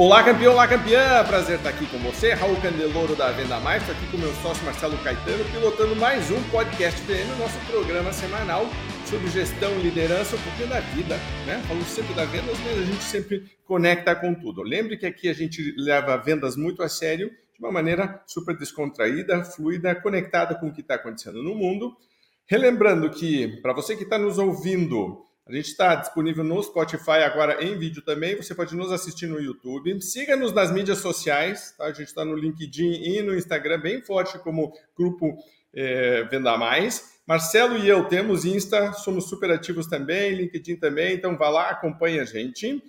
Olá, campeão, olá, campeã! Prazer estar aqui com você, Raul Candeloro da Venda Mais. Estou aqui com meu sócio Marcelo Caetano, pilotando mais um podcast PM, nosso programa semanal sobre gestão, liderança, um pouquinho da vida, né? Falamos sempre da vendas, mas a gente sempre conecta com tudo. Lembre que aqui a gente leva vendas muito a sério, de uma maneira super descontraída, fluida, conectada com o que está acontecendo no mundo. Relembrando que, para você que está nos ouvindo, a gente está disponível no Spotify agora em vídeo também. Você pode nos assistir no YouTube. Siga-nos nas mídias sociais. Tá? A gente está no LinkedIn e no Instagram, bem forte como grupo é, Venda Mais. Marcelo e eu temos Insta, somos super ativos também, LinkedIn também. Então vá lá, acompanhe a gente.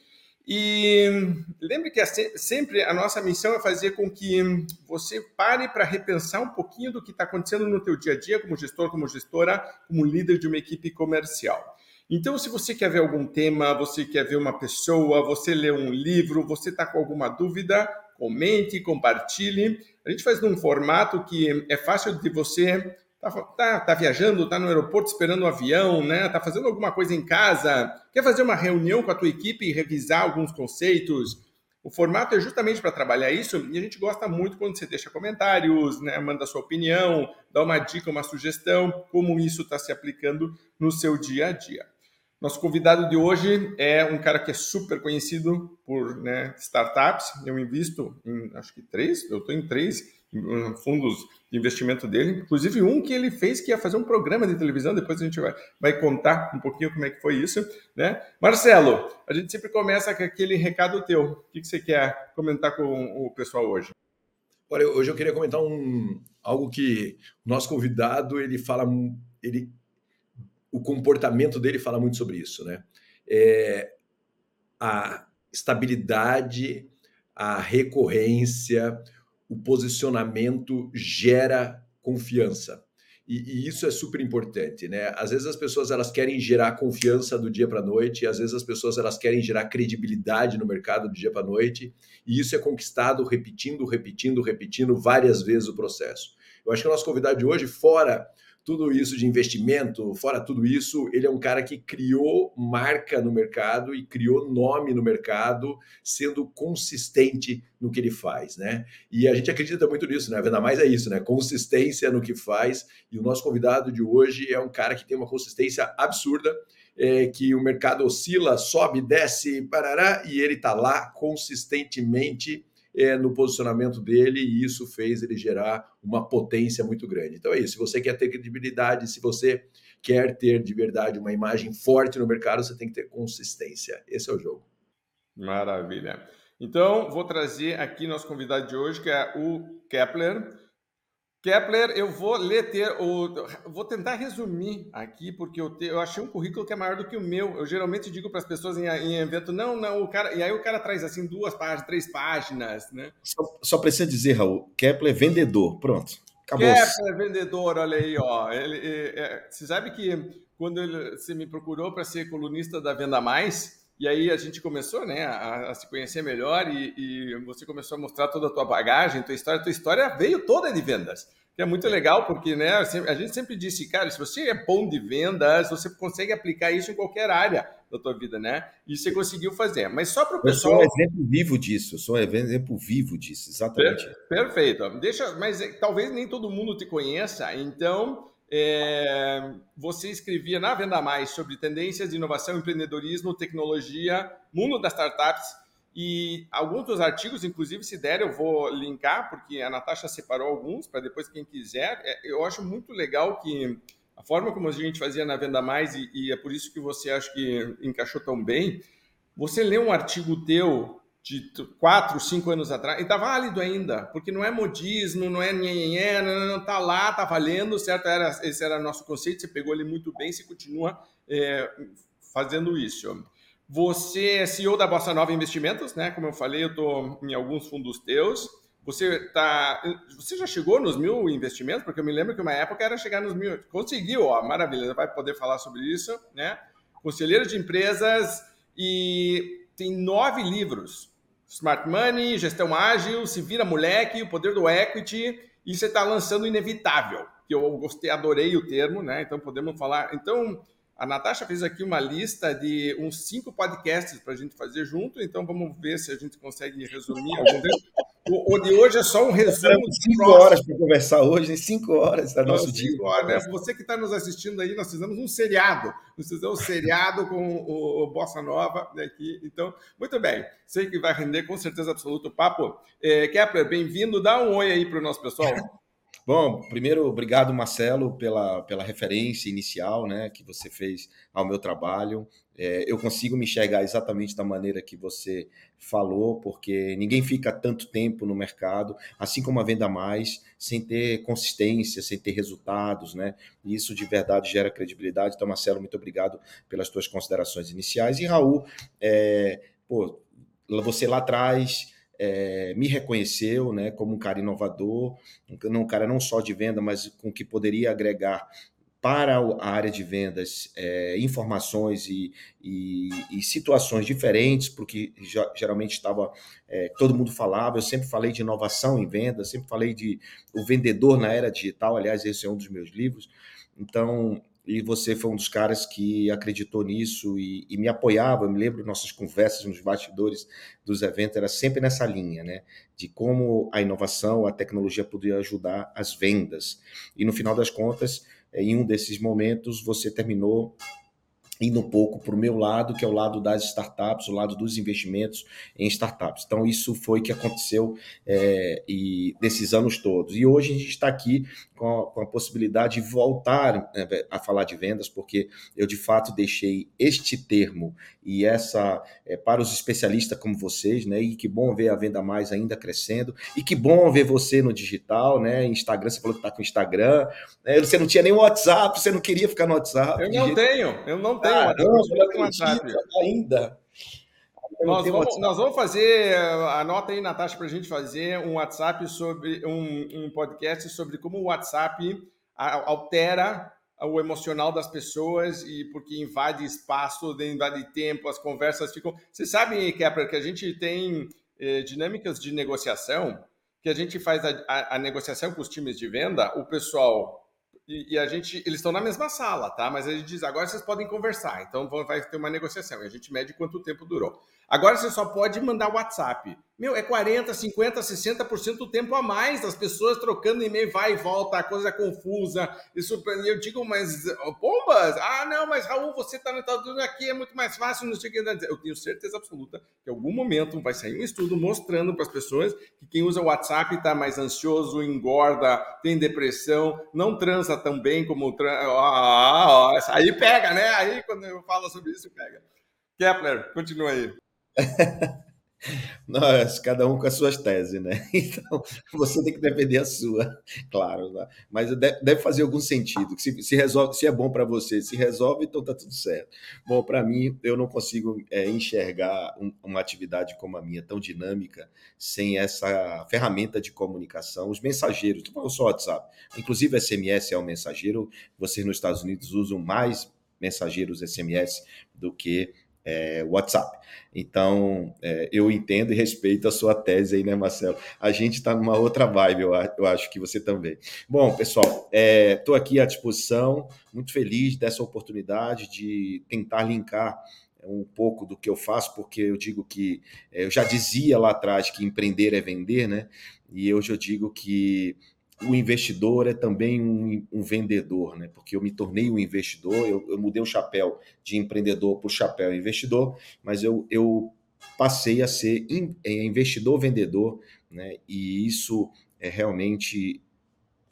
E lembre que sempre a nossa missão é fazer com que você pare para repensar um pouquinho do que está acontecendo no teu dia a dia como gestor, como gestora, como líder de uma equipe comercial. Então, se você quer ver algum tema, você quer ver uma pessoa, você lê um livro, você está com alguma dúvida, comente, compartilhe. A gente faz num formato que é fácil de você tá, tá, tá viajando, tá no aeroporto esperando o um avião, né? Tá fazendo alguma coisa em casa, quer fazer uma reunião com a tua equipe e revisar alguns conceitos. O formato é justamente para trabalhar isso e a gente gosta muito quando você deixa comentários, né? manda sua opinião, dá uma dica, uma sugestão, como isso está se aplicando no seu dia a dia. Nosso convidado de hoje é um cara que é super conhecido por né, startups. Eu invisto em, acho que três, eu estou em três fundos de investimento dele, inclusive um que ele fez que ia fazer um programa de televisão, depois a gente vai, vai contar um pouquinho como é que foi isso, né? Marcelo, a gente sempre começa com aquele recado teu, o que, que você quer comentar com o pessoal hoje? Olha, hoje eu queria comentar um, algo que o nosso convidado, ele fala, ele o comportamento dele fala muito sobre isso, né? É, a estabilidade, a recorrência, o posicionamento gera confiança. E, e, isso é super importante, né? Às vezes as pessoas elas querem gerar confiança do dia para a noite, às vezes as pessoas elas querem gerar credibilidade no mercado do dia para a noite, e isso é conquistado repetindo, repetindo, repetindo várias vezes o processo. Eu acho que o nosso convidado de hoje, fora tudo isso de investimento, fora tudo isso, ele é um cara que criou marca no mercado e criou nome no mercado, sendo consistente no que ele faz, né? E a gente acredita muito nisso, né? A Venda Mais é isso, né? Consistência no que faz. E o nosso convidado de hoje é um cara que tem uma consistência absurda, é, que o mercado oscila, sobe, desce, parará, e ele está lá consistentemente é, no posicionamento dele e isso fez ele gerar uma potência muito grande. Então é isso. Se você quer ter credibilidade, se você quer ter de verdade uma imagem forte no mercado, você tem que ter consistência. Esse é o jogo. Maravilha. Então, vou trazer aqui nosso convidado de hoje, que é o Kepler. Kepler, eu vou ler ter, o, vou tentar resumir aqui, porque eu, te, eu achei um currículo que é maior do que o meu. Eu geralmente digo para as pessoas em, em, evento, não, não, o cara. E aí o cara traz assim duas páginas, três páginas, né? Só, só precisa dizer, Raul, Kepler é vendedor, pronto. Acabou. Kepler é vendedor, olha aí, ó. Ele, é, é, você sabe que quando ele, você me procurou para ser colunista da Venda Mais, e aí a gente começou, né, a, a se conhecer melhor e, e, você começou a mostrar toda a tua bagagem, tua história. Tua história veio toda de vendas, que é muito legal porque, né, a gente sempre disse, cara, se você é bom de vendas, você consegue aplicar isso em qualquer área da tua vida, né? E você conseguiu fazer. Mas só para o pessoal. Eu sou um exemplo vivo disso. Eu sou um exemplo vivo disso, exatamente. Perfeito. Deixa, mas eh, talvez nem todo mundo te conheça, então é, você escrevia na Venda Mais sobre tendências de inovação, empreendedorismo, tecnologia, mundo das startups e alguns dos artigos, inclusive, se der, eu vou linkar, porque a Natasha separou alguns para depois quem quiser. É, eu acho muito legal que a forma como a gente fazia na Venda Mais, e, e é por isso que você acha que encaixou tão bem, você lê um artigo teu de quatro, cinco anos atrás, e está válido ainda, porque não é modismo, não é nhenhenhé, não, não, tá lá, tá valendo, certo? Era, esse era nosso conceito, você pegou ele muito bem, você continua é, fazendo isso. Você é CEO da Bossa Nova Investimentos, né? Como eu falei, eu estou em alguns fundos teus. Você tá, você já chegou nos mil investimentos? Porque eu me lembro que uma época era chegar nos mil. Conseguiu, ó, maravilha, vai poder falar sobre isso, né? Conselheiro de empresas e tem nove livros Smart Money, Gestão Ágil, Se Vira Moleque, O Poder do Equity, e você está lançando Inevitável, que eu gostei, adorei o termo, né? Então podemos falar. Então, A Natasha fez aqui uma lista de uns cinco podcasts para a gente fazer junto, então vamos ver se a gente consegue resumir algum deles. O, o, de hoje é só um resumo. Cinco horas para conversar hoje, cinco horas da nosso dia. Horas, né? Você que está nos assistindo aí, nós fizemos um seriado. Nós fizemos um seriado com o, o Bossa Nova aqui. Então, muito bem. Sei que vai render com certeza absoluto o papo. É, Kepler, bem-vindo. Dá um oi aí para o nosso pessoal. Bom, primeiro, obrigado, Marcelo, pela, pela referência inicial né, que você fez ao meu trabalho. É, eu consigo me enxergar exatamente da maneira que você falou, porque ninguém fica tanto tempo no mercado, assim como a Venda Mais, sem ter consistência, sem ter resultados, né? E isso de verdade gera credibilidade. Então, Marcelo, muito obrigado pelas tuas considerações iniciais. E Raul, é, pô, você lá atrás é, me reconheceu né, como um cara inovador, um, cara não só de venda, mas com que poderia agregar para a área de vendas é, informações e, e, e, situações diferentes, porque geralmente estava é, todo mundo falava. Eu sempre falei de inovação em vendas, sempre falei de o vendedor na era digital. Aliás, esse é um dos meus livros. Então, e você foi um dos caras que acreditou nisso e, e, me apoiava. Eu me lembro nossas conversas nos bastidores dos eventos, era sempre nessa linha, né? De como a inovação, a tecnologia podia ajudar as vendas. E no final das contas, em um desses momentos, você terminou indo um pouco para o meu lado, que é o lado das startups, o lado dos investimentos em startups. Então, isso foi que aconteceu é, e desses anos todos. E hoje a gente está aqui com a, com a, possibilidade de voltar né, a falar de vendas, porque eu de fato deixei este termo e essa é, para os especialistas como vocês, né? E que bom ver a venda mais ainda crescendo e que bom ver você no digital, né? Instagram, você falou que está com Instagram, né, você não tinha nem WhatsApp, você não queria ficar no WhatsApp. Eu não jeito... tenho, eu não tenho. Ah, não, não, não WhatsApp ainda. Nós vamos, nós vamos, fazer, anota aí, Natasha, para a gente fazer um WhatsApp sobre um, um podcast sobre como o WhatsApp altera o emocional das pessoas e porque invade espaço, invade tempo, as conversas ficam. Você sabe, Kepler, que a gente tem eh, dinâmicas de negociação, que a gente faz a, a, a negociação com os times de venda, o pessoal e, e, a gente, eles estão na mesma sala, tá? Mas a gente diz, agora vocês podem conversar, então vai ter uma negociação. E a gente mede quanto tempo durou. Agora você só pode mandar WhatsApp. Meu, é 40, 50, 60% do tempo a mais das pessoas trocando e-mail, vai e volta, a coisa é confusa. Isso, eu digo, mas bombas? Ah, não, mas Raul, você está no Unidos aqui, é muito mais fácil, não sei o que. Eu tenho certeza absoluta que em algum momento vai sair um estudo mostrando para as pessoas que quem usa o WhatsApp está mais ansioso, engorda, tem depressão, não transa tão bem como. Trans... Ah, aí pega, né? Aí quando eu falo sobre isso, pega. Kepler, continua aí. Nós, cada um com as suas teses, né? Então, você tem que defender a sua, claro, né? mas deve fazer algum sentido. Se, se resolve, se é bom para você, se resolve, então tá tudo certo. Bom, para mim, eu não consigo é, enxergar um, uma atividade como a minha tão dinâmica sem essa ferramenta de comunicação. Os mensageiros, tu falou só WhatsApp, inclusive SMS é um mensageiro. Vocês nos Estados Unidos usam mais mensageiros SMS do que é, WhatsApp. Então, é, eu entendo e respeito a sua tese aí, né, Marcelo? A gente está numa outra vibe, eu, eu, acho que você também. Bom, pessoal, estou é, aqui à disposição, muito feliz dessa oportunidade de tentar linkar um pouco do que eu faço, porque eu digo que é, eu já dizia lá atrás que empreender é vender, né? E hoje eu digo que o investidor é também um, um, vendedor, né? Porque eu me tornei um investidor, eu, eu mudei o chapéu de empreendedor para o chapéu investidor, mas eu, eu passei a ser in, é, investidor vendedor, né? E isso é realmente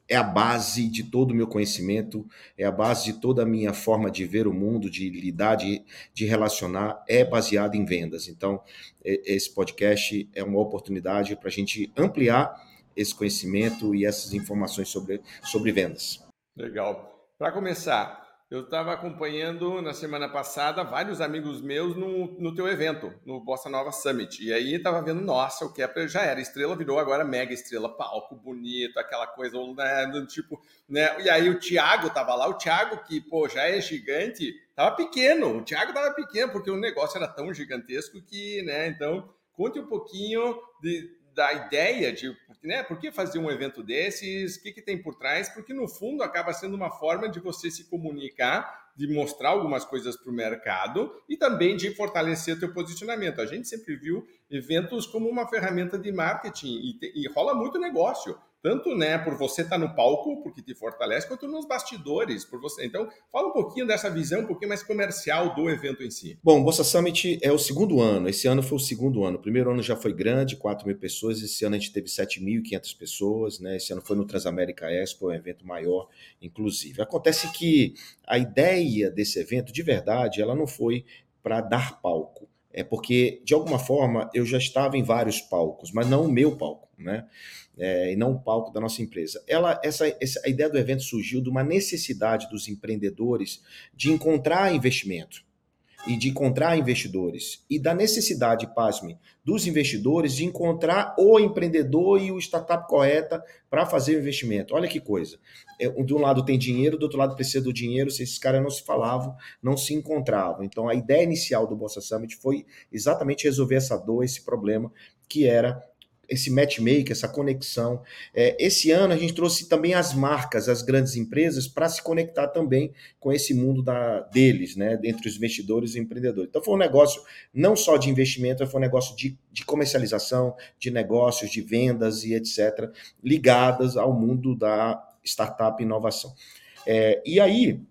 é a base de todo o meu conhecimento, é a base de toda a minha forma de ver o mundo, de lidar, de, de relacionar, é baseado em vendas. Então, esse podcast é uma oportunidade para a gente ampliar esse conhecimento e essas informações sobre, sobre vendas. Legal. Para começar, eu estava acompanhando na semana passada vários amigos meus no, no teu evento, no Bossa Nova Summit. E aí estava vendo, nossa, o Kepler já era estrela, virou agora mega estrela, palco bonito, aquela coisa né, do tipo, né? E aí o Thiago estava lá, o Thiago que, pô, já é gigante, estava pequeno. O Thiago estava pequeno porque o negócio era tão gigantesco que, né? Então, conte um pouquinho de, da ideia de né, por que fazer um evento desses, o que, que tem por trás, porque no fundo acaba sendo uma forma de você se comunicar de mostrar algumas coisas para o mercado e também de fortalecer teu posicionamento. A gente sempre viu eventos como uma ferramenta de marketing e, e rola muito negócio tanto né por você estar tá no palco porque te fortalece quanto nos bastidores por você. Então fala um pouquinho dessa visão um pouquinho mais comercial do evento em si. Bom o Bolsa Summit é o segundo ano. Esse ano foi o segundo ano. O primeiro ano já foi grande 4 mil pessoas. Esse ano a gente teve 7.500 pessoas né? Esse ano foi no Transamérica Expo um evento maior inclusive. Acontece que a ideia desse evento de verdade ela não foi para dar palco. É porque de alguma forma eu já estava em vários palcos mas não o meu palco né é, e não o palco da nossa empresa. Ela, essa, essa, a ideia do evento surgiu de uma necessidade dos empreendedores de encontrar investimento e de encontrar investidores e da necessidade, pasme, dos investidores de encontrar o empreendedor e o startup correta para fazer o investimento. Olha que coisa. É, de um lado tem dinheiro, do outro lado precisa do dinheiro. Se esses caras não se falavam, não se encontravam. Então a ideia inicial do Bossa Summit foi exatamente resolver essa dor, esse problema que era esse matchmaker, essa conexão. É, esse ano a gente trouxe também as marcas, as grandes empresas, para se conectar também com esse mundo da, deles, né, entre os investidores e empreendedores. Então foi um negócio não só de investimento, foi um negócio de, de comercialização, de negócios, de vendas e etc., ligadas ao mundo da startup e inovação. É, e aí,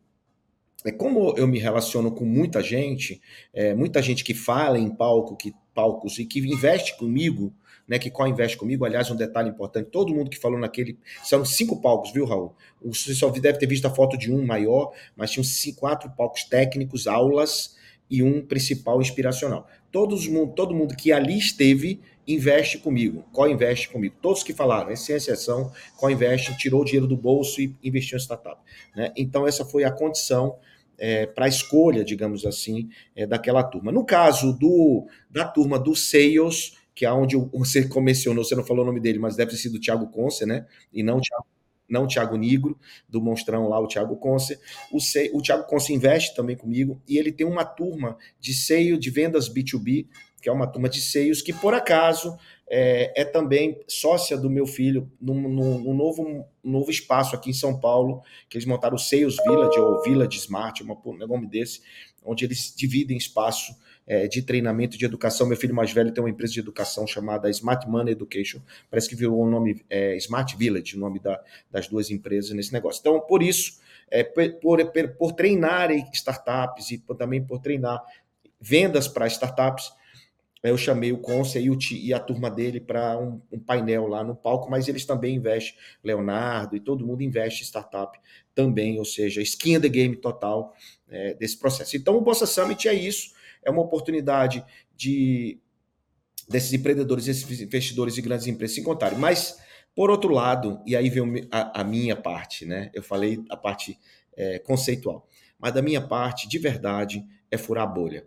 é como eu me relaciono com muita gente, é, muita gente que fala em palco, que palcos e que investe comigo, né, que co-investe comigo. Aliás, um detalhe importante: todo mundo que falou naquele. São cinco palcos, viu, Raul? Você só deve ter visto a foto de um maior, mas tinham cinco, quatro palcos técnicos, aulas e um principal inspiracional. Todos, todo mundo que ali esteve investe comigo, co-investe comigo. Todos que falaram, sem exceção, co-investe, tirou o dinheiro do bolso e investiu em startup. Né? Então, essa foi a condição é, para a escolha, digamos assim, é, daquela turma. No caso do, da turma do Sales, que é onde você mencionou, você não falou o nome dele, mas deve ter sido o Thiago Conce, né? E não Thiago, não o Thiago Nigro, do Monstrão lá, o Thiago Conce. O, o Thiago Conce investe também comigo e ele tem uma turma de seio de vendas B2B, que é uma turma de seios que, por acaso, é, é também sócia do meu filho num, num, num novo, novo espaço aqui em São Paulo, que eles montaram o Sales Village, ou Village Smart, um nome desse, onde eles dividem espaço é, de treinamento de educação. Meu filho mais velho tem uma empresa de educação chamada Smart Money Education. Parece que virou o nome é, Smart Village, o nome da, das duas empresas nesse negócio. Então, por isso, é, por, por, por treinar startups e também por treinar vendas para startups, eu chamei o Conce e, a turma dele para um, um, painel lá no palco, mas eles também investem, Leonardo e todo mundo investe em startup também, ou seja, skin in the game total é, desse processo. Então, o Bossa Summit é isso, é uma oportunidade de desses empreendedores, esses investidores e grandes empresas se encontrarem. Mas, por outro lado, e aí vem a, a minha parte, né? Eu falei a parte é, conceitual, mas da minha parte, de verdade, é furar a bolha.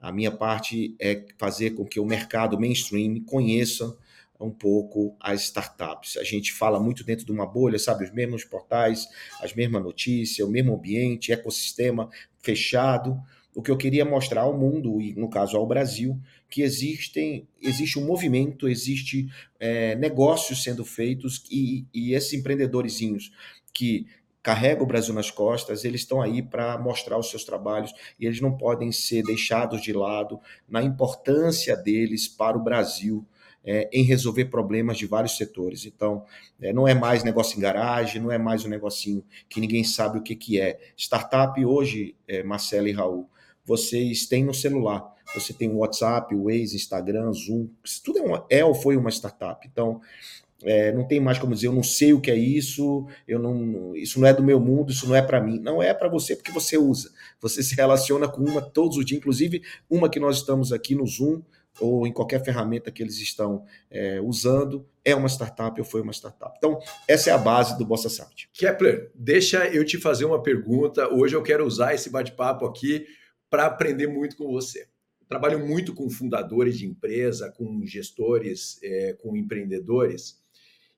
A minha parte é fazer com que o mercado mainstream conheça um pouco as startups. A gente fala muito dentro de uma bolha, sabe? Os mesmos portais, as mesmas notícias, o mesmo ambiente, ecossistema fechado. O que eu queria mostrar ao mundo, e no caso ao Brasil, que existem, existe um movimento, existe é, negócios sendo feitos e, e esses empreendedorzinhos que carregam o Brasil nas costas, eles estão aí para mostrar os seus trabalhos e eles não podem ser deixados de lado na importância deles para o Brasil. É, em resolver problemas de vários setores. Então, é, não é mais negócio em garagem, não é mais um negocinho que ninguém sabe o que, que é. Startup hoje, é, Marcelo e Raul, vocês têm no celular. Você tem o WhatsApp, o Waze, Instagram, Zoom, tudo é, uma, é ou foi uma startup. Então, é, não tem mais como dizer, eu não sei o que é isso, eu não, isso não é do meu mundo, isso não é para mim. Não é para você porque você usa. Você se relaciona com uma todos os dias, inclusive uma que nós estamos aqui no Zoom ou em qualquer ferramenta que eles estão é, usando, é uma startup ou foi uma startup. Então, essa é a base do Bossa Summit. Kepler, deixa eu te fazer uma pergunta. Hoje eu quero usar esse bate-papo aqui para aprender muito com você. Trabalho muito com fundadores de empresa, com gestores, é, com empreendedores,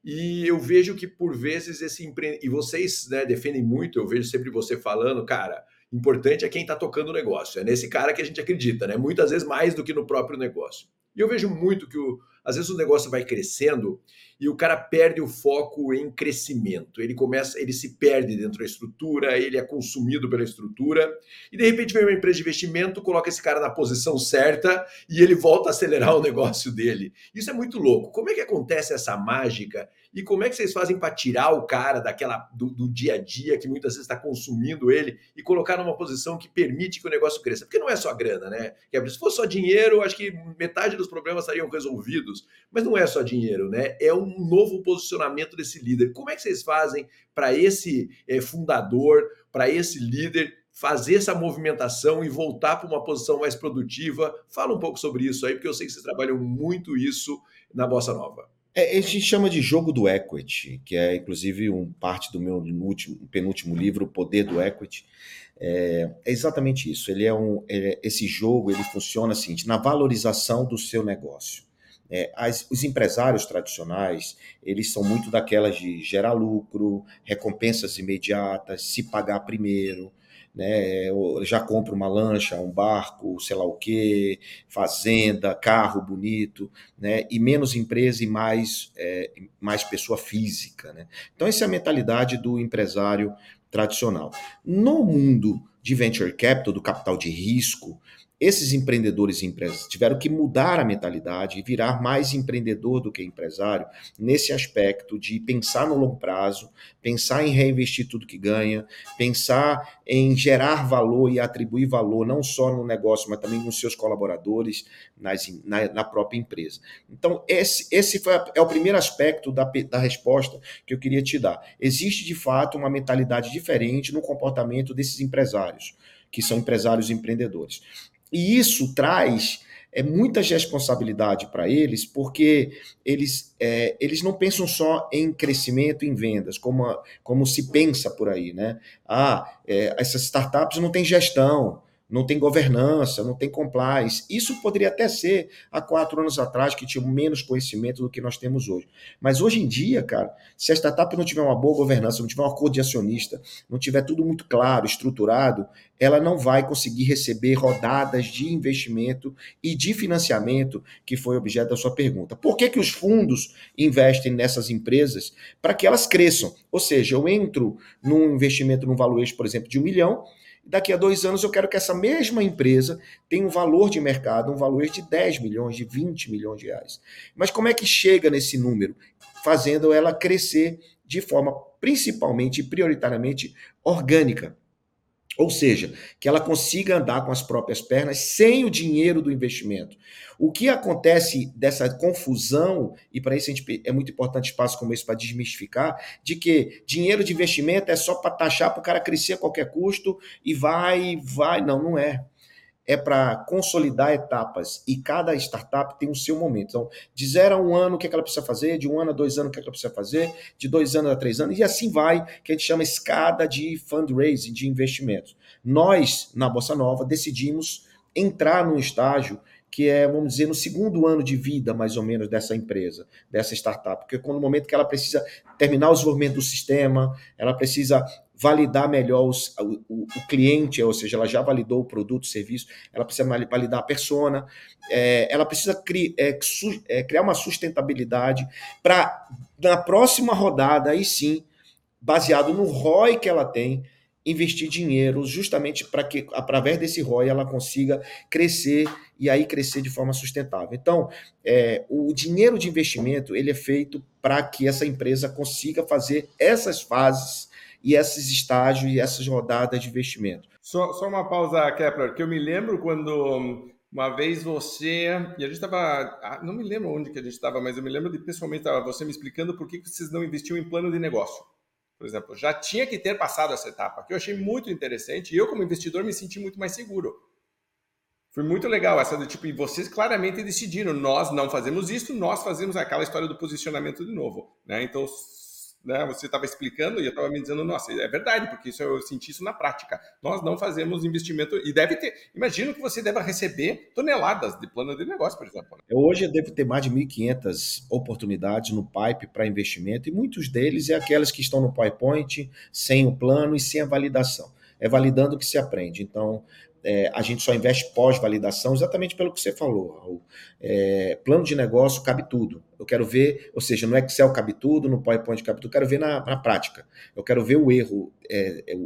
e eu vejo que por vezes esse empre... e vocês né, defendem muito, eu vejo sempre você falando, cara, importante é quem está tocando o negócio, é nesse cara que a gente acredita, né? Muitas vezes mais do que no próprio negócio. E eu vejo muito que o, Às vezes o negócio vai crescendo e o cara perde o foco em crescimento. Ele começa, ele se perde dentro da estrutura, ele é consumido pela estrutura, e de repente vem uma empresa de investimento, coloca esse cara na posição certa e ele volta a acelerar o negócio dele. Isso é muito louco. Como é que acontece essa mágica? E como é que vocês fazem para tirar o cara daquela do, do, dia a dia que muitas vezes está consumindo ele e colocar numa posição que permite que o negócio cresça? Porque não é só grana, né? Se fosse só dinheiro, acho que metade dos problemas estariam resolvidos. Mas não é só dinheiro, né? É um novo posicionamento desse líder. Como é que vocês fazem para esse é, fundador, para esse líder fazer essa movimentação e voltar para uma posição mais produtiva? Fala um pouco sobre isso aí, porque eu sei que vocês trabalham muito isso na Bossa Nova. É, a gente chama de jogo do equity, que é inclusive um parte do meu último, penúltimo livro, O Poder do Equity. É, é exatamente isso. Ele é um, é, esse jogo ele funciona assim, na valorização do seu negócio. É, as, os empresários tradicionais, eles são muito daquelas de gerar lucro, recompensas imediatas, se pagar primeiro, né? Já compra uma lancha, um barco, sei lá o quê, fazenda, carro bonito, né? E menos empresa e mais, é, mais pessoa física, né? Então, essa é a mentalidade do empresário tradicional. No mundo de venture capital, do capital de risco, esses empreendedores e empresas tiveram que mudar a mentalidade e virar mais empreendedor do que empresário nesse aspecto de pensar no longo prazo, pensar em reinvestir tudo que ganha, pensar em gerar valor e atribuir valor não só no negócio, mas também nos seus colaboradores, nas, na, na própria empresa. Então, esse, esse foi é o primeiro aspecto da, da resposta que eu queria te dar. Existe, de fato, uma mentalidade diferente no comportamento desses empresários, que são empresários e empreendedores. E isso traz é, muita responsabilidade para eles, porque eles, é, eles não pensam só em crescimento em vendas, como, como se pensa por aí, né? Ah, é, essas startups não têm gestão, não tem governança, não tem compliance. Isso poderia até ser há quatro anos atrás, que tinha menos conhecimento do que nós temos hoje. Mas hoje em dia, cara, se a startup não tiver uma boa governança, não tiver um acordo de acionista, não tiver tudo muito claro, estruturado, ela não vai conseguir receber rodadas de investimento e de financiamento, que foi objeto da sua pergunta. Por que, que os fundos investem nessas empresas? Para que elas cresçam. Ou seja, eu entro num investimento num valuation, por exemplo, de um milhão, Daqui a dois anos eu quero que essa mesma empresa tenha um valor de mercado, um valor de 10 milhões, de 20 milhões de reais. Mas como é que chega nesse número? Fazendo ela crescer de forma principalmente prioritariamente orgânica. Ou seja, que ela consiga andar com as próprias pernas sem o dinheiro do investimento. O que acontece dessa confusão, e para isso gente, é muito importante espaço como esse para desmistificar, de que dinheiro de investimento é só para taxar para o cara crescer a qualquer custo e vai, vai. Não, não é é para consolidar etapas e cada startup tem o seu momento. Então, de zero a um ano, o que, é que ela precisa fazer? De um ano a dois anos, o que, é que ela precisa fazer? De dois anos a três anos, e assim vai, que a gente chama escada de fundraising, de investimentos. Nós, na Bossa Nova, decidimos entrar num estágio que é, vamos dizer, no segundo ano de vida, mais ou menos, dessa empresa, dessa startup. Porque no momento que ela precisa terminar o desenvolvimento do sistema, ela precisa validar melhor os, o, o, cliente, ou seja, ela já validou o produto, o serviço, ela precisa validar a persona, é, ela precisa cri, é, su, é, criar uma sustentabilidade para, na próxima rodada, aí sim, baseado no ROI que ela tem, investir dinheiro justamente para que, através desse ROI, ela consiga crescer e aí crescer de forma sustentável. Então, é, o dinheiro de investimento ele é feito para que essa empresa consiga fazer essas fases e esses estágios e essas rodadas de investimento. Só, só uma pausa, Kepler, que eu me lembro quando uma vez você. E a gente estava. Não me lembro onde que a gente estava, mas eu me lembro de pessoalmente você me explicando por que vocês não investiam em plano de negócio. Por exemplo, já tinha que ter passado essa etapa, que eu achei muito interessante, e eu, como investidor, me senti muito mais seguro. Foi muito legal essa do tipo, e vocês claramente decidiram, nós não fazemos isso, nós fazemos aquela história do posicionamento de novo. Né? Então, né, você estava explicando e eu estava me dizendo, nossa, é verdade, porque isso eu senti isso na prática. Nós não fazemos investimento e deve ter. Imagino que você deva receber toneladas de plano de negócio, por exemplo. Né? Hoje eu devo ter mais de 1.500 oportunidades no pipe para investimento e muitos deles é aquelas que estão no PowerPoint, sem o plano e sem a validação. É validando que se aprende. Então, é, a gente só investe pós-validação, exatamente pelo que você falou. É, plano de negócio cabe tudo. Eu quero ver, ou seja, no Excel cabe tudo, no PowerPoint cabe tudo, eu quero ver na, na prática. Eu quero ver o erro, é, é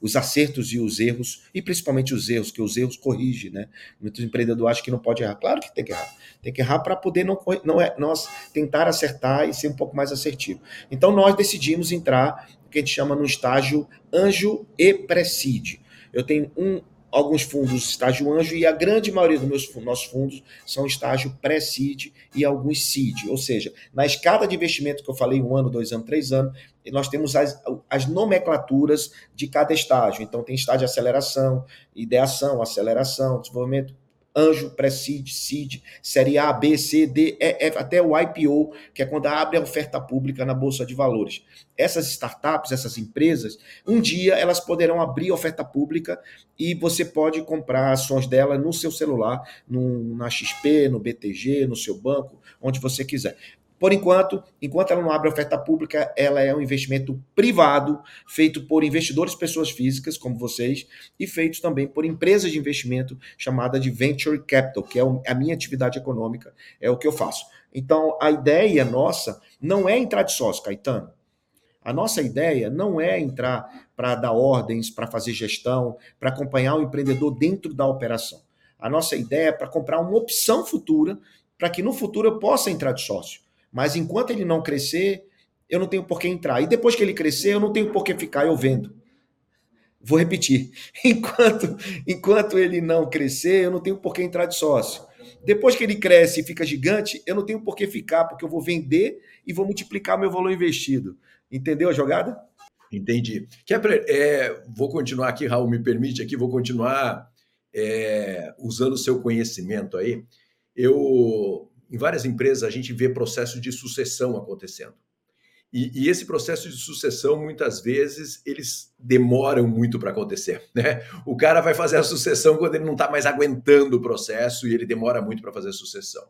os acertos e os erros, e principalmente os erros, que os erros corrigem, né? Muitos empreendedores acham que não pode errar. Claro que tem que errar. Tem que errar para poder não, não é, nós tentar acertar e ser um pouco mais assertivo. Então nós decidimos entrar, o que a gente chama no estágio anjo e preside. Eu tenho um, alguns fundos estágio anjo e a grande maioria dos meus nossos fundos são estágio pré-seed e alguns seed, ou seja, na escada de investimento que eu falei, um ano, dois anos, três anos, nós temos as, as nomenclaturas de cada estágio. Então tem estágio de aceleração, ideação, aceleração, desenvolvimento anjo, pré-seed, seed, série A, B, C, D, E, F, até o IPO, que é quando abre a oferta pública na Bolsa de Valores. Essas startups, essas empresas, um dia elas poderão abrir oferta pública e você pode comprar ações dela no seu celular, no, na XP, no BTG, no seu banco, onde você quiser. Por enquanto, enquanto ela não abre oferta pública, ela é um investimento privado, feito por investidores, pessoas físicas, como vocês, e feito também por empresas de investimento chamada de Venture Capital, que é a minha atividade econômica, é o que eu faço. Então, a ideia nossa não é entrar de sócio, Caetano. A nossa ideia não é entrar para dar ordens, para fazer gestão, para acompanhar o empreendedor dentro da operação. A nossa ideia é para comprar uma opção futura, para que no futuro eu possa entrar de sócio. Mas enquanto ele não crescer, eu não tenho por que entrar. E depois que ele crescer, eu não tenho por que ficar eu vendo. Vou repetir. Enquanto, enquanto ele não crescer, eu não tenho por que entrar de sócio. Depois que ele cresce e fica gigante, eu não tenho por que ficar, porque eu vou vender e vou multiplicar meu valor investido. Entendeu a jogada? Entendi. Kepler, é, vou continuar aqui, Raul, me permite aqui, vou continuar é, usando o seu conhecimento aí. Eu em várias empresas a gente vê processo de sucessão acontecendo. E, e, esse processo de sucessão, muitas vezes, eles demoram muito para acontecer. Né? O cara vai fazer a sucessão quando ele não está mais aguentando o processo e ele demora muito para fazer a sucessão.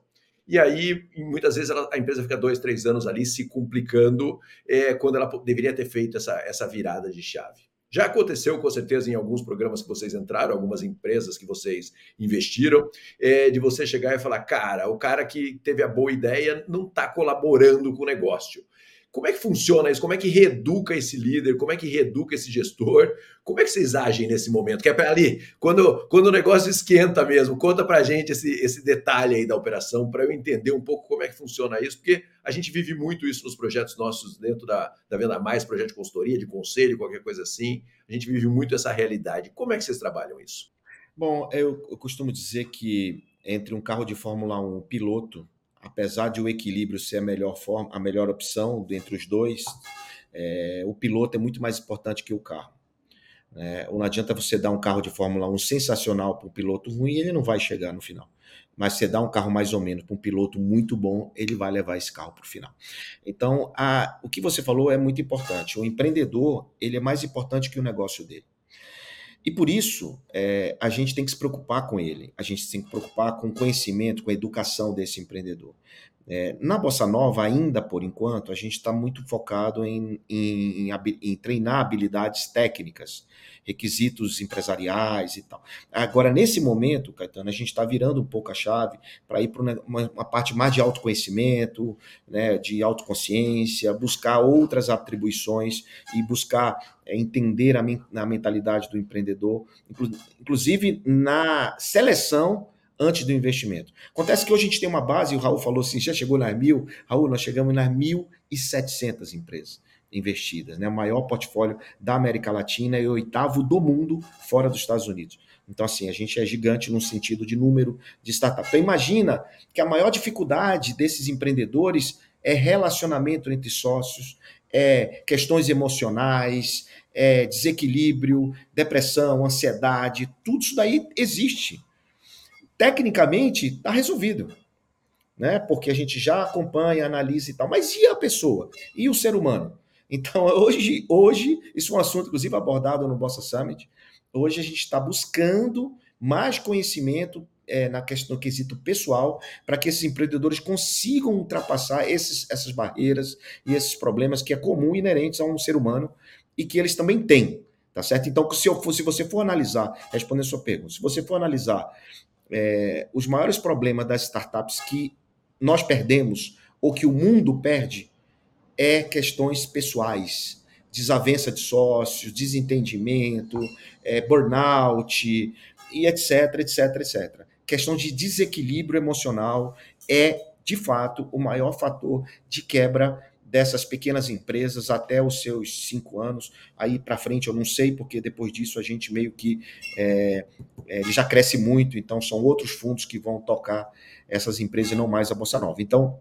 E aí, muitas vezes, ela, a empresa fica dois, três anos ali se complicando é, quando ela deveria ter feito essa, essa virada de chave. Já aconteceu com certeza em alguns programas que vocês entraram, algumas empresas que vocês investiram, é, de você chegar e falar, cara, o cara que teve a boa ideia não está colaborando com o negócio. Como é que funciona isso? Como é que reeduca esse líder? Como é que reeduca esse gestor? Como é que vocês agem nesse momento? Que é ali, quando, quando o negócio esquenta mesmo, conta pra gente esse, esse detalhe aí da operação, para eu entender um pouco como é que funciona isso, porque a gente vive muito isso nos projetos nossos dentro da, da Venda Mais, projeto de consultoria, de conselho, qualquer coisa assim. A gente vive muito essa realidade. Como é que vocês trabalham isso? Bom, eu, eu costumo dizer que entre um carro de Fórmula 1 piloto apesar de o equilíbrio ser a melhor forma, a melhor opção entre os dois, é, o piloto é muito mais importante que o carro. É, não adianta você dar um carro de Fórmula 1 sensacional para um piloto ruim, ele não vai chegar no final. Mas você dá um carro mais ou menos para um piloto muito bom, ele vai levar esse carro para o final. Então, a, o que você falou é muito importante. O empreendedor, ele é mais importante que o negócio dele. E por isso, é, a gente tem que se preocupar com ele, a gente tem que se preocupar com o conhecimento, com a educação desse empreendedor. É, na Bossa Nova, ainda por enquanto, a gente está muito focado em, em, em, em, treinar habilidades técnicas, requisitos empresariais e tal. Agora, nesse momento, Caetano, a gente está virando um pouco a chave para ir para uma, uma, parte mais de autoconhecimento, né, de autoconsciência, buscar outras atribuições e buscar é, entender a, a mentalidade do empreendedor, inclusive na seleção antes do investimento. Acontece que hoje a gente tem uma base, e o Raul falou assim, já chegou nas mil, Raul, nós chegamos nas 1.700 empresas investidas, né? o maior portfólio da América Latina e oitavo do mundo fora dos Estados Unidos. Então, assim, a gente é gigante no sentido de número de startups. Então, imagina que a maior dificuldade desses empreendedores é relacionamento entre sócios, é questões emocionais, é desequilíbrio, depressão, ansiedade, tudo isso daí existe tecnicamente está resolvido, né? Porque a gente já acompanha, analisa e tal. Mas e a pessoa? E o ser humano? Então, hoje, hoje isso é um assunto, inclusive, abordado no Bossa Summit. Hoje a gente está buscando mais conhecimento é, na questão do quesito pessoal, para que esses empreendedores consigam ultrapassar esses, essas barreiras e esses problemas que é comum inerentes a um ser humano e que eles também têm. Tá certo? Então, se, eu se você for analisar, respondendo a sua pergunta, se você for analisar é, os maiores problemas das startups que nós perdemos ou que o mundo perde é questões pessoais, desavença de sócios, desentendimento, é, burnout e etc, etc, etc. Questão de desequilíbrio emocional é, de fato, o maior fator de quebra dessas pequenas empresas até os seus cinco anos. Aí para frente eu não sei, porque depois disso a gente meio que é, é, ele já cresce muito, então são outros fundos que vão tocar essas empresas e não mais a Bolsa Nova. Então,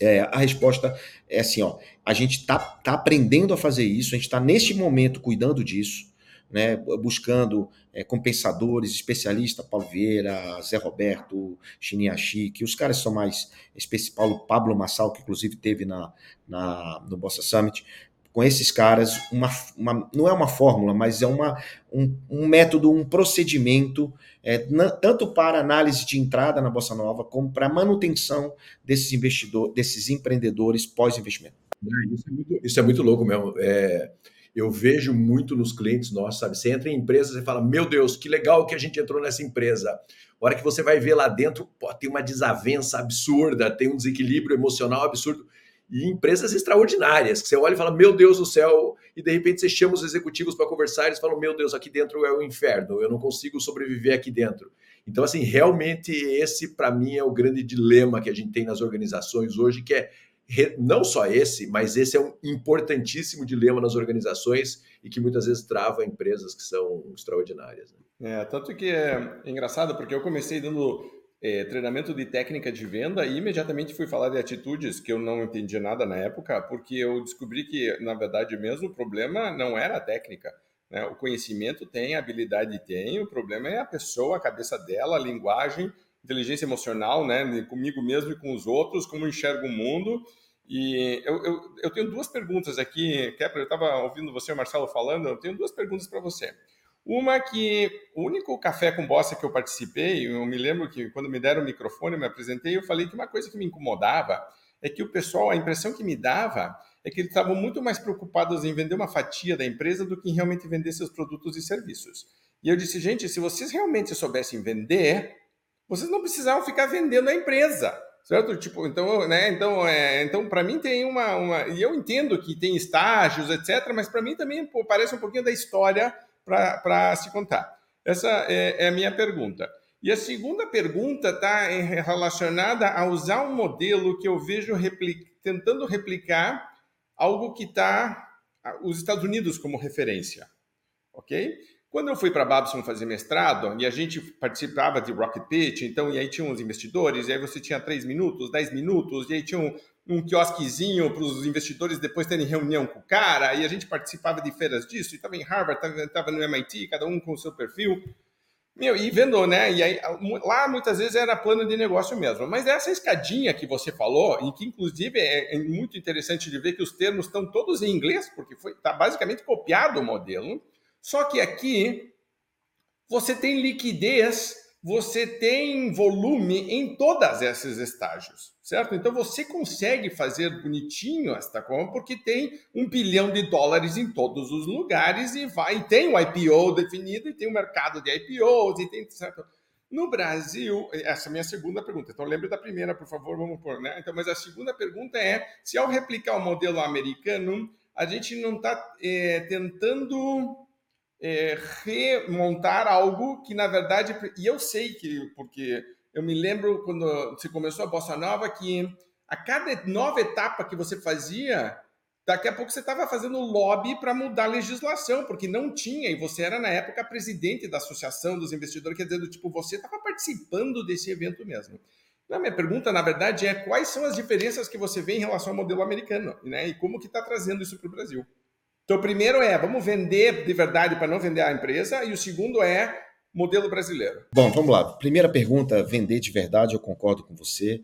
é, a resposta é assim, ó, a gente está tá aprendendo a fazer isso, a gente está neste momento cuidando disso, né, buscando é, compensadores, especialistas, Paulo Vieira, Zé Roberto, Chiniachi, que os caras são mais específicos, Paulo Pablo Massal, que inclusive teve na, na, no Bossa Summit, com esses caras, uma, uma, não é uma fórmula, mas é uma, um, um método, um procedimento, é, na, tanto para análise de entrada na Bossa Nova, como para manutenção desses investidores, desses empreendedores pós-investimento. Isso, é muito, isso é muito louco mesmo. É, eu vejo muito nos clientes nossos, sabe? Você entra em empresas e fala, meu Deus, que legal que a gente entrou nessa empresa. A hora que você vai ver lá dentro, pô, tem uma desavença absurda, tem um desequilíbrio emocional absurdo. E empresas extraordinárias, que você olha e fala, meu Deus do céu, e de repente você chama os executivos para conversar e eles falam, meu Deus, aqui dentro é o inferno, eu não consigo sobreviver aqui dentro. Então, assim, realmente esse, para mim, é o grande dilema que a gente tem nas organizações hoje, que é não só esse, mas esse é um importantíssimo dilema nas organizações e que muitas vezes trava empresas que são extraordinárias. Né? É, tanto que é engraçado, porque eu comecei dando é, treinamento de técnica de venda e imediatamente fui falar de atitudes que eu não entendia nada na época, porque eu descobri que, na verdade mesmo, o problema não era a técnica. Né? O conhecimento tem, a habilidade tem, o problema é a pessoa, a cabeça dela, a linguagem, inteligência emocional, né, comigo mesmo e com os outros, como enxergo o mundo. E eu, eu, eu tenho duas perguntas aqui, Kepler, eu estava ouvindo você, Marcelo, falando, eu tenho duas perguntas para você. Uma que o único café com bossa que eu participei, eu me lembro que quando me deram o microfone, eu me apresentei, eu falei que uma coisa que me incomodava é que o pessoal, a impressão que me dava é que eles estavam muito mais preocupados em vender uma fatia da empresa do que em realmente vender seus produtos e serviços. E eu disse, gente, se vocês realmente soubessem vender, vocês não precisavam ficar vendendo a empresa, certo? Tipo, então, né? Então, é, então para mim tem uma, uma, e eu entendo que tem estágios, etc. Mas para mim também pô, parece um pouquinho da história para se contar. Essa é, é, a minha pergunta. E a segunda pergunta está relacionada a usar um modelo que eu vejo tentando replicar algo que está os Estados Unidos como referência, ok? Quando eu fui para Babson fazer mestrado, e a gente participava de Rocket Pitch, então, e aí tinha uns investidores, e aí você tinha 3 minutos, 10 minutos, e aí tinha um, um quiosquezinho para os investidores depois terem reunião com o cara, e a gente participava de feiras disso, e estava em Harvard, estava no MIT, cada um com o seu perfil. Meu, e vendo, né? E aí, lá muitas vezes era plano de negócio mesmo. Mas essa escadinha que você falou, e que inclusive é, é muito interessante de ver que os termos estão todos em inglês, porque foi tá basicamente copiado o modelo. Só que aqui você tem liquidez, você tem volume em todos esses estágios, certo? Então você consegue fazer bonitinho esta compra porque tem um bilhão de dólares em todos os lugares e vai, e tem o IPO definido e tem o mercado de IPOs e tem certo. No Brasil, essa é a minha segunda pergunta. Então lembre da primeira, por favor, vamos pôr, né? Então, mas a segunda pergunta é se ao replicar o modelo americano, a gente não está é, tentando é, remontar algo que, na verdade, e eu sei que, porque eu me lembro quando você começou a Bossa Nova, que a cada nova etapa que você fazia, daqui a pouco você estava fazendo lobby para mudar a legislação, porque não tinha, e você era, na época, presidente da Associação dos Investidores, quer dizer, do tipo, você estava participando desse evento mesmo. A minha pergunta, na verdade, é quais são as diferenças que você vê em relação ao modelo americano, né? E como que está trazendo isso para o Brasil? Então, o primeiro é, vamos vender de verdade para não vender a empresa, e o segundo é modelo brasileiro. Bom, vamos lá. Primeira pergunta, vender de verdade, eu concordo com você.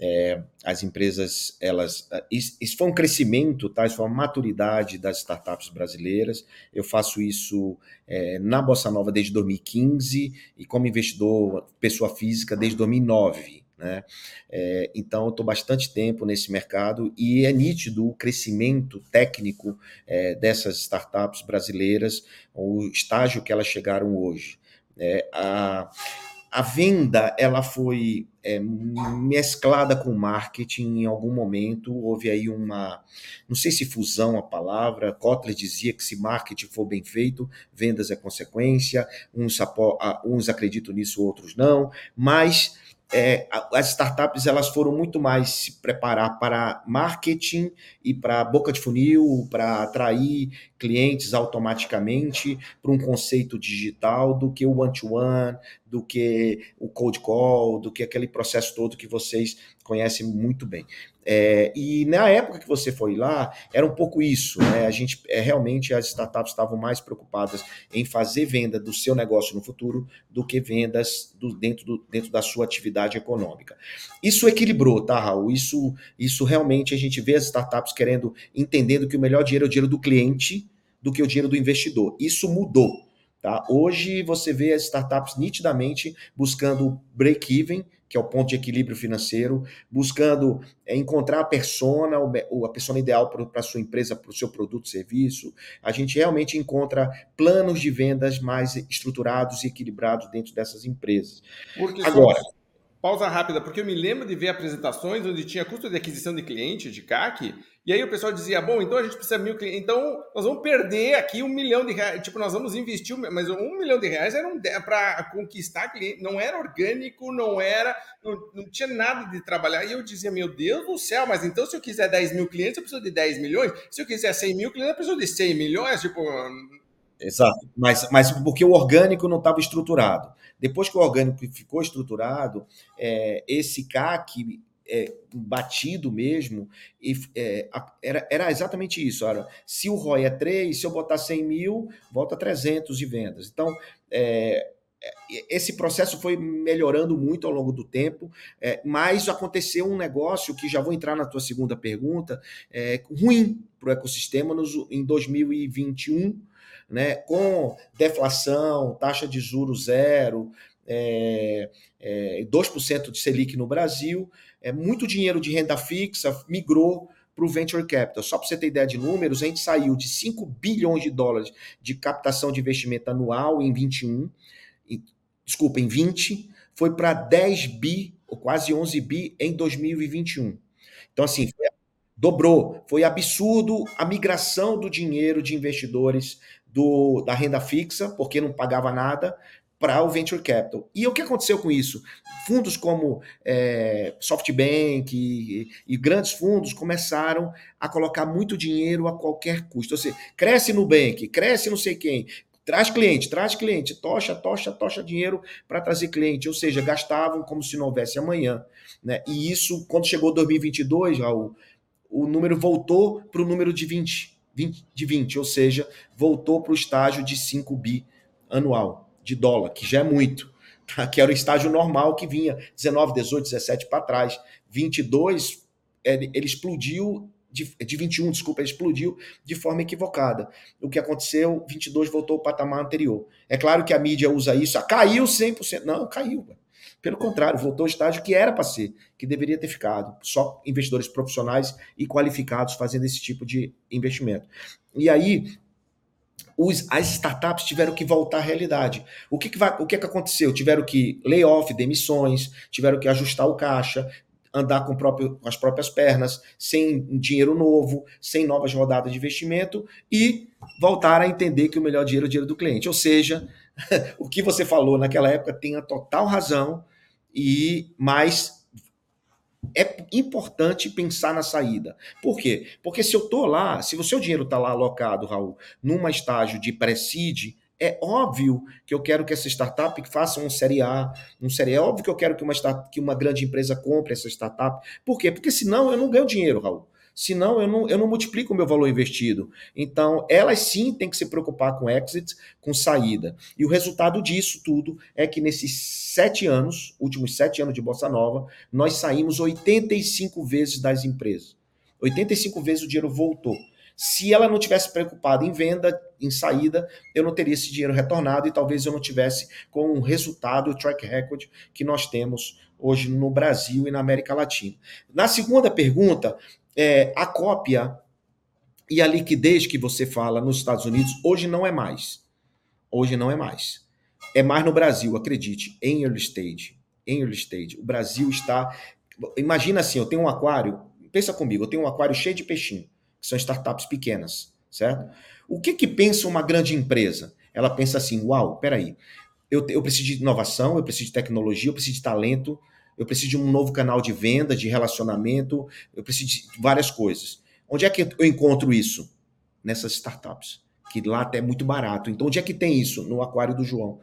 É, as empresas, elas. Isso foi um crescimento, tá? Isso foi uma maturidade das startups brasileiras. Eu faço isso é, na Bossa Nova desde 2015 e como investidor, pessoa física, desde 2009. Né? É, então, estou bastante tempo nesse mercado e é nítido o crescimento técnico é, dessas startups brasileiras, o estágio que elas chegaram hoje. É, a, a venda ela foi é, mesclada com marketing em algum momento. Houve aí uma, não sei se fusão a palavra. Kotler dizia que se marketing for bem feito, vendas é consequência. Uns, uns acreditam nisso, outros não. Mas é, as startups elas foram muito mais se preparar para marketing e para boca de funil, para atrair clientes automaticamente para um conceito digital do que o one-to-one, do que o cold call, do que aquele processo todo que vocês conhecem muito bem. É, e na época que você foi lá, era um pouco isso, né? A gente é, realmente as startups estavam mais preocupadas em fazer venda do seu negócio no futuro do que vendas do, dentro, do, dentro da sua atividade econômica. Isso equilibrou, tá, Raul? Isso, isso realmente a gente vê as startups querendo, entendendo que o melhor dinheiro é o dinheiro do cliente do que o dinheiro do investidor. Isso mudou. Tá? Hoje você vê as startups nitidamente buscando break-even, que é o ponto de equilíbrio financeiro, buscando é, encontrar a persona, a persona ideal para a sua empresa, para o seu produto, serviço. A gente realmente encontra planos de vendas mais estruturados e equilibrados dentro dessas empresas. Porque Agora, pausa rápida, porque eu me lembro de ver apresentações onde tinha custo de aquisição de cliente, de CAC, e aí o pessoal dizia, bom, então a gente precisa mil clientes, então nós vamos perder aqui um milhão de reais, tipo, nós vamos investir, mas um milhão de reais era um, para conquistar cliente, não era orgânico, não era, não, não, tinha nada de trabalhar, e eu dizia, meu Deus do céu, mas então se eu quiser 10 mil clientes, eu preciso de 10 milhões, se eu quiser 100 mil clientes, eu preciso de 100 milhões, tipo... Exato, mas, mas porque o orgânico não estava estruturado. Depois que o orgânico ficou estruturado, é, esse CAC é, batido mesmo, e, é, era, era exatamente isso. Olha, se o ROI é 3, se eu botar 100 mil, volta 300 de vendas. Então, é, é, esse processo foi melhorando muito ao longo do tempo, é, mas aconteceu um negócio que já vou entrar na tua segunda pergunta, é, ruim para o ecossistema nos, em 2021, né, com deflação, taxa de juros zero, é, é, 2% de Selic no Brasil, é, muito dinheiro de renda fixa migrou para o venture capital. Só para você ter ideia de números, a gente saiu de 5 bilhões de dólares de captação de investimento anual em 21, em, desculpa, em 20, foi para 10 bi, ou quase 11 bi em 2021. Então, assim, foi, dobrou. Foi absurdo a migração do dinheiro de investidores do, da renda fixa, porque não pagava nada, para o venture capital. E o que aconteceu com isso? Fundos como é, SoftBank e, e, grandes fundos começaram a colocar muito dinheiro a qualquer custo. Ou seja, cresce no bank, cresce não sei quem, traz cliente, traz cliente, tocha, tocha, tocha dinheiro para trazer cliente. Ou seja, gastavam como se não houvesse amanhã. Né? E isso, quando chegou 2022, Raul, o número voltou para o número de 20 20, de 20, ou seja, voltou para o estágio de 5 bi anual de dólar, que já é muito, tá? que era o estágio normal que vinha 19, 18, 17 para trás. 22, ele, ele explodiu de, de 21, desculpa, ele explodiu de forma equivocada. O que aconteceu, 22 voltou ao patamar anterior. É claro que a mídia usa isso, ah, caiu 100%. Não, caiu. Pelo contrário, voltou ao estágio que era para ser, que deveria ter ficado. Só investidores profissionais e qualificados fazendo esse tipo de investimento. E aí, os, as startups tiveram que voltar à realidade. O que, que, vai, o que, que aconteceu? Tiveram que layoff, demissões, tiveram que ajustar o caixa, andar com, próprio, com as próprias pernas, sem dinheiro novo, sem novas rodadas de investimento e voltar a entender que o melhor dinheiro é o dinheiro do cliente. Ou seja, o que você falou naquela época tem a total razão, e mas é importante pensar na saída. Por quê? Porque se eu estou lá, se o seu dinheiro está lá alocado, Raul, numa estágio de pré-seed, é óbvio que eu quero que essa startup faça um série A, um série É óbvio que eu quero que uma, que uma grande empresa compre essa startup. Por quê? Porque senão eu não ganho dinheiro, Raul senão eu não, eu não multiplico o meu valor investido. Então, elas sim têm que se preocupar com exit, com saída. E o resultado disso tudo é que nesses sete anos, últimos sete anos de Bossa Nova, nós saímos 85 vezes das empresas. 85 vezes o dinheiro voltou. Se ela não tivesse preocupada em venda, em saída, eu não teria esse dinheiro retornado e talvez eu não tivesse com o resultado, o track record que nós temos hoje no Brasil e na América Latina. Na segunda pergunta, é, a cópia e a liquidez que você fala nos Estados Unidos hoje não é mais. Hoje não é mais. É mais no Brasil, acredite, em early stage. Em early stage. O Brasil está. Imagina assim, eu tenho um aquário. Pensa comigo, eu tenho um aquário cheio de peixinho, que são startups pequenas, certo? O que que pensa uma grande empresa? Ela pensa assim: uau, peraí, eu, eu preciso de inovação, eu preciso de tecnologia, eu preciso de talento, eu preciso de um novo canal de venda, de relacionamento, eu preciso de várias coisas. Onde é que eu encontro isso? Nessas startups. Que lá até é muito barato. Então, onde é que tem isso? No aquário do João.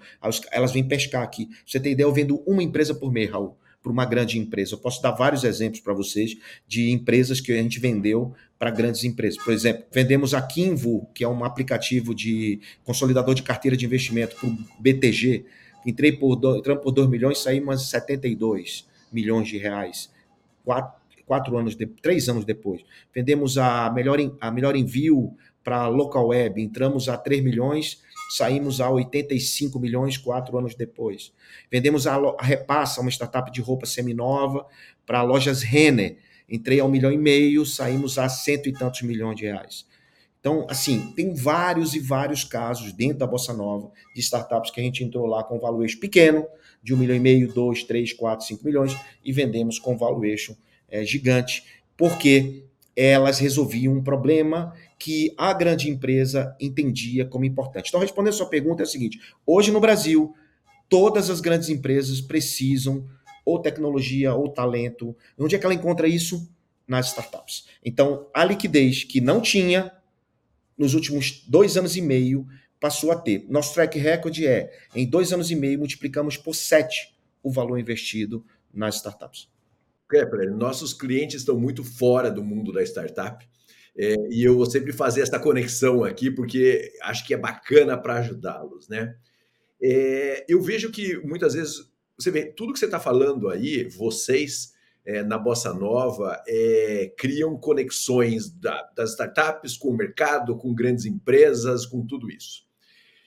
Elas vêm pescar aqui. Você tem ideia, eu vendo uma empresa por mês, Raul, para uma grande empresa. Eu posso dar vários exemplos para vocês de empresas que a gente vendeu para grandes empresas. Por exemplo, vendemos a Kinvo, que é um aplicativo de consolidador de carteira de investimento para o BTG. Entrei por, entramos por 2 milhões, saímos 72 milhões de reais. Quatro, quatro anos, de, três anos depois. Vendemos a melhor, a melhor envio para local web, entramos a 3 milhões, saímos a 85 milhões quatro anos depois. Vendemos a, a Repassa, uma startup de roupa seminova, para lojas Renner. Entrei a um milhão e meio, saímos a cento e tantos milhões de reais. Então, assim, tem vários e vários casos dentro da Bossa Nova de startups que a gente entrou lá com valuation pequeno, de um milhão e meio, dois, três, quatro, cinco milhões, e vendemos com valuation é, gigante, porque elas resolviam um problema que a grande empresa entendia como importante. Então, respondendo a sua pergunta, é o seguinte: hoje no Brasil, todas as grandes empresas precisam ou tecnologia ou talento. Onde é que ela encontra isso? Nas startups. Então, a liquidez que não tinha nos últimos dois anos e meio passou a ter. Nosso track record é, em dois anos e meio, multiplicamos por sete o valor investido nas startups. Kepler, nossos clientes estão muito fora do mundo da startup. É, e eu vou sempre fazer essa conexão aqui, porque acho que é bacana para ajudá-los, né? É, eu vejo que muitas vezes, você vê, tudo que você está falando aí, vocês é, na Bossa Nova é, criam conexões da, das startups com o mercado, com grandes empresas, com tudo isso.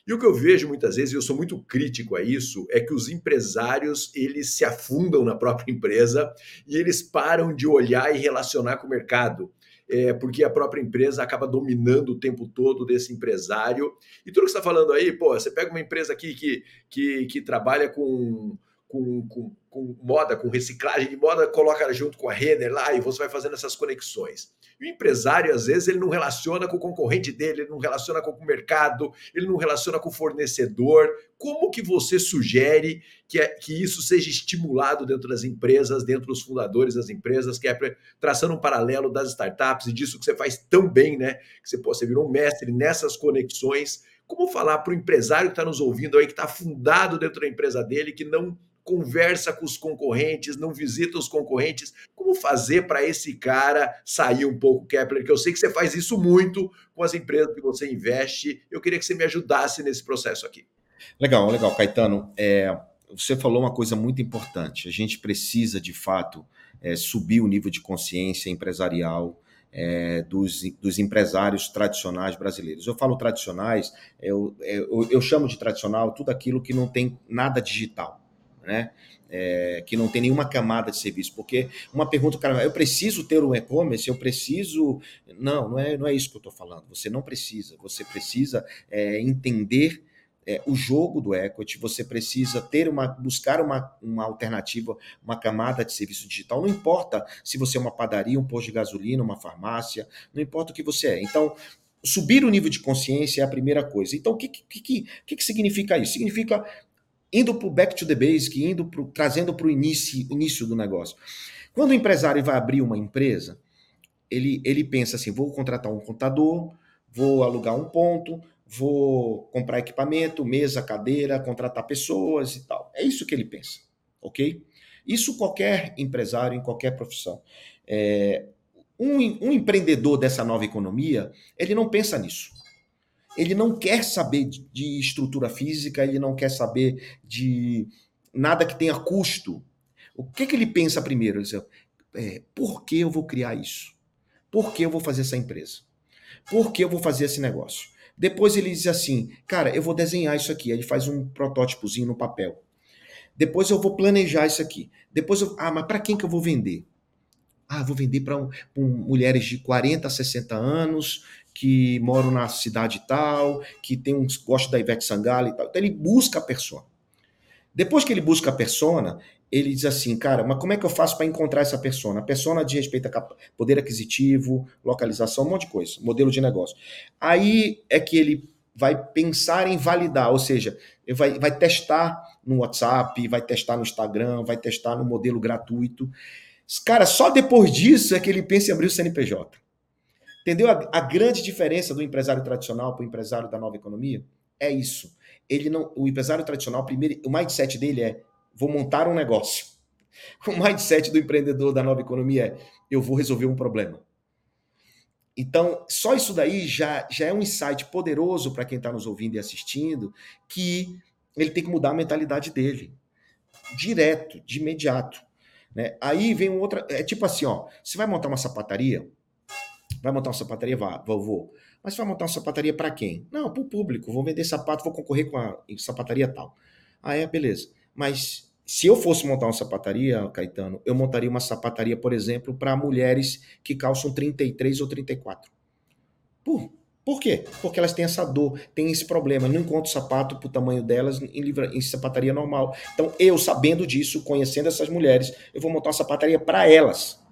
E o que eu vejo muitas vezes, e eu sou muito crítico a isso, é que os empresários eles se afundam na própria empresa e eles param de olhar e relacionar com o mercado. É, porque a própria empresa acaba dominando o tempo todo desse empresário. E tudo que você está falando aí, pô, você pega uma empresa aqui que, que, que trabalha com, com, com, com, moda, com reciclagem de moda, coloca junto com a Renner lá e você vai fazendo essas conexões. E o empresário, às vezes, ele não relaciona com o concorrente dele, ele não relaciona com o mercado, ele não relaciona com o fornecedor. Como que você sugere que, é, que isso seja estimulado dentro das empresas, dentro dos fundadores das empresas, que é traçando um paralelo das startups e disso que você faz tão bem, né? Que você, pô, você virou um mestre nessas conexões. Como falar para o empresário que está nos ouvindo aí, que está fundado dentro da empresa dele, que não conversa com os concorrentes, não visita os concorrentes. Como fazer para esse cara sair um pouco, Kepler? Que eu sei que você faz isso muito com as empresas que você investe. Eu queria que você me ajudasse nesse processo aqui. Legal, legal, Caetano. É, você falou uma coisa muito importante. A gente precisa, de fato, é, subir o nível de consciência empresarial. É, dos, dos, empresários tradicionais brasileiros. Eu falo tradicionais, eu, eu, eu, chamo de tradicional tudo aquilo que não tem nada digital né? É, que não tem nenhuma camada de serviço, porque uma pergunta, cara, eu preciso ter um e-commerce, eu preciso. Não, não é, não é isso que eu estou falando. Você não precisa. Você precisa é, entender é, o jogo do equity, você precisa ter uma, buscar uma, uma alternativa, uma camada de serviço digital. Não importa se você é uma padaria, um posto de gasolina, uma farmácia, não importa o que você é. Então, subir o nível de consciência é a primeira coisa. Então, o que, que, que, que significa isso? Significa indo para o back to the basic, indo pro, trazendo para o início, início do negócio. Quando o empresário vai abrir uma empresa, ele, ele pensa assim: vou contratar um contador, vou alugar um ponto, vou comprar equipamento, mesa, cadeira, contratar pessoas e tal. É isso que ele pensa, ok? Isso qualquer empresário em qualquer profissão. É, um, um empreendedor dessa nova economia, ele não pensa nisso ele não quer saber de estrutura física, ele não quer saber de nada que tenha custo. O que, que ele pensa primeiro? Ele diz, é, por que eu vou criar isso? Por que eu vou fazer essa empresa? Por que eu vou fazer esse negócio? Depois ele diz assim, cara, eu vou desenhar isso aqui. Ele faz um protótipozinho no papel. Depois eu vou planejar isso aqui. Depois eu, ah, mas para quem que eu vou vender? Ah, vou vender para um, mulheres de 40 a 60 anos que moram na cidade tal, que tem um gosto da Ivete Sangalo e tal. Então ele busca a persona. Depois que ele busca a persona, ele diz assim, cara, mas como é que eu faço para encontrar essa persona? A persona de respeito a poder aquisitivo, localização, um monte de coisa, modelo de negócio. Aí é que ele vai pensar em validar, ou seja, vai, vai testar no WhatsApp, vai testar no Instagram, vai testar no modelo gratuito. Cara, só depois disso é que ele pensa em abrir o CNPJ. Entendeu a, a grande diferença do empresário tradicional para o empresário da nova economia? É isso. Ele não, o empresário tradicional, primeiro, o mindset dele é vou montar um negócio. O mindset do empreendedor da nova economia é eu vou resolver um problema. Então, só isso daí já, já é um insight poderoso para quem está nos ouvindo e assistindo, que ele tem que mudar a mentalidade dele. Direto, de imediato. Né? Aí vem um outra. É tipo assim, ó. Você vai montar uma sapataria? Vai montar uma sapataria? Vá. Mas vai montar uma sapataria para quem? Não, para o público. Vou vender sapato, vou concorrer com a sapataria tal. Ah, é, beleza. Mas se eu fosse montar uma sapataria, Caetano, eu montaria uma sapataria, por exemplo, para mulheres que calçam 33 ou 34. Por, por quê? Porque elas têm essa dor, têm esse problema. Não encontro sapato para o tamanho delas em, livra, em sapataria normal. Então, eu, sabendo disso, conhecendo essas mulheres, eu vou montar uma sapataria para elas.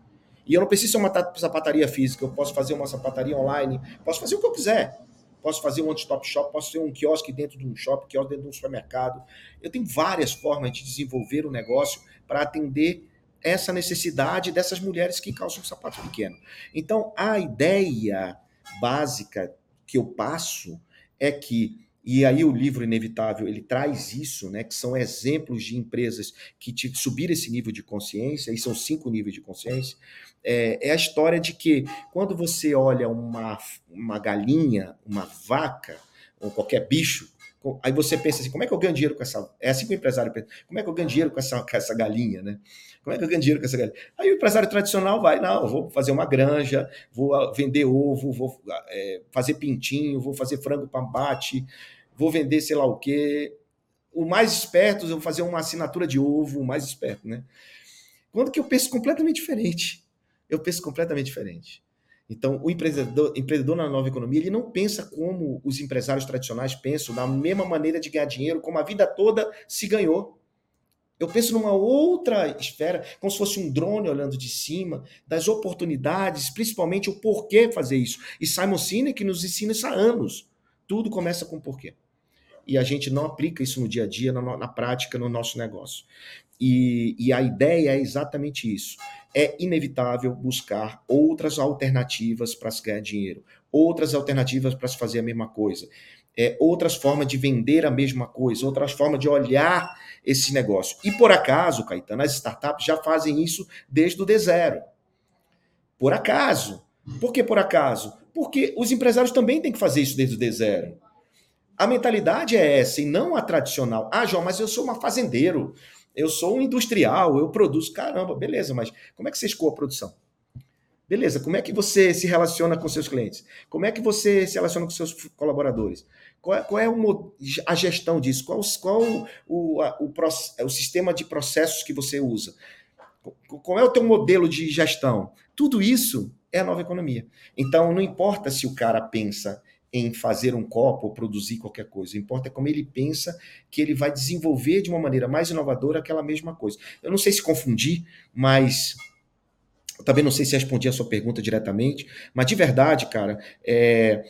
E eu não preciso ser uma sapataria física, eu posso fazer uma sapataria online, posso fazer o que eu quiser posso fazer um one-stop shop, posso ter um quiosque dentro de um shopping, quiosque dentro de um supermercado. Eu tenho várias formas de desenvolver o negócio para atender essa necessidade dessas mulheres que calçam um sapato pequeno. Então, a ideia básica que eu passo é que e aí o livro Inevitável, ele traz isso, né, que são exemplos de empresas que subiram esse nível de consciência, e são cinco níveis de consciência, é, é, a história de que quando você olha uma, uma galinha, uma vaca, ou qualquer bicho, aí você pensa assim, como é que eu ganho dinheiro com essa... É assim que o empresário pensa, como é que eu ganho dinheiro com essa, com essa galinha, né? Como é que eu ganho dinheiro com essa galinha? Aí o empresário tradicional vai, não, vou fazer uma granja, vou vender ovo, vou é, fazer pintinho, vou fazer frango para abate, vou vender sei lá o quê. O mais esperto, eu vou fazer uma assinatura de ovo, o mais esperto, né? Quando que eu penso completamente diferente eu penso completamente diferente. Então, o empreendedor, empreendedor na nova economia, ele não pensa como os empresários tradicionais pensam, da mesma maneira de ganhar dinheiro, como a vida toda se ganhou. Eu penso numa outra esfera, como se fosse um drone olhando de cima, das oportunidades, principalmente o porquê fazer isso. E Simon Sinek nos ensina isso há anos. Tudo começa com porquê. E a gente não aplica isso no dia a dia, na, na prática, no nosso negócio. E, e a ideia é exatamente isso. É inevitável buscar outras alternativas para se ganhar dinheiro, outras alternativas para se fazer a mesma coisa, é, outras formas de vender a mesma coisa, outras formas de olhar esse negócio. E por acaso, Caetano, as startups já fazem isso desde o D0. Por acaso. Por que por acaso? Porque os empresários também têm que fazer isso desde o D0. A mentalidade é essa e não a tradicional. Ah, João, mas eu sou uma fazendeiro eu sou um industrial, eu produzo. Caramba, beleza, mas como é que você escoa a produção? Beleza, como é que você se relaciona com seus clientes? Como é que você se relaciona com seus colaboradores? Qual é, qual é o, a gestão disso? Qual, qual o, a, o, o sistema de processos que você usa? Qual é o teu modelo de gestão? Tudo isso é a nova economia. Então, não importa se o cara pensa em fazer um copo ou produzir qualquer coisa. Importa é como ele pensa que ele vai desenvolver de uma maneira mais inovadora aquela mesma coisa. Eu não sei se confundi, mas eu também não sei se respondi a sua pergunta diretamente, mas de verdade, cara, é,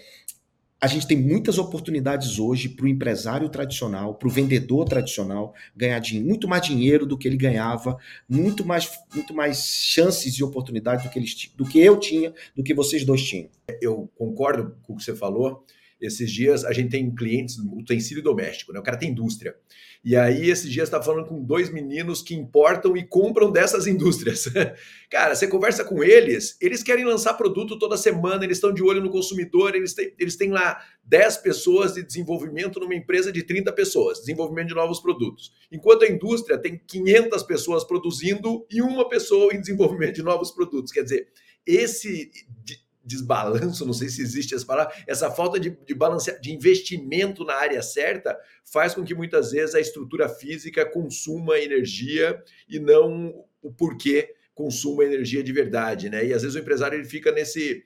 a gente tem muitas oportunidades hoje para o empresário tradicional, para o vendedor tradicional ganhar muito mais dinheiro do que ele ganhava, muito mais, muito mais chances e oportunidades do que, eles, do que eu tinha, do que vocês dois tinham. Eu concordo com o que você falou. Esses dias a gente tem clientes, utensílio doméstico, né? O cara tem indústria. E aí, esses dias, está falando com dois meninos que importam e compram dessas indústrias. cara, você conversa com eles, eles querem lançar produto toda semana, eles estão de olho no consumidor, eles têm, eles têm lá 10 pessoas de desenvolvimento numa empresa de 30 pessoas, desenvolvimento de novos produtos. Enquanto a indústria tem 500 pessoas produzindo e uma pessoa em desenvolvimento de novos produtos. Quer dizer, esse desbalanço, não sei se existe essa palavra, essa falta de, de, balance, de investimento na área certa faz com que muitas vezes a estrutura física consuma energia e não o porquê consuma energia de verdade, né? E às vezes o empresário ele fica nesse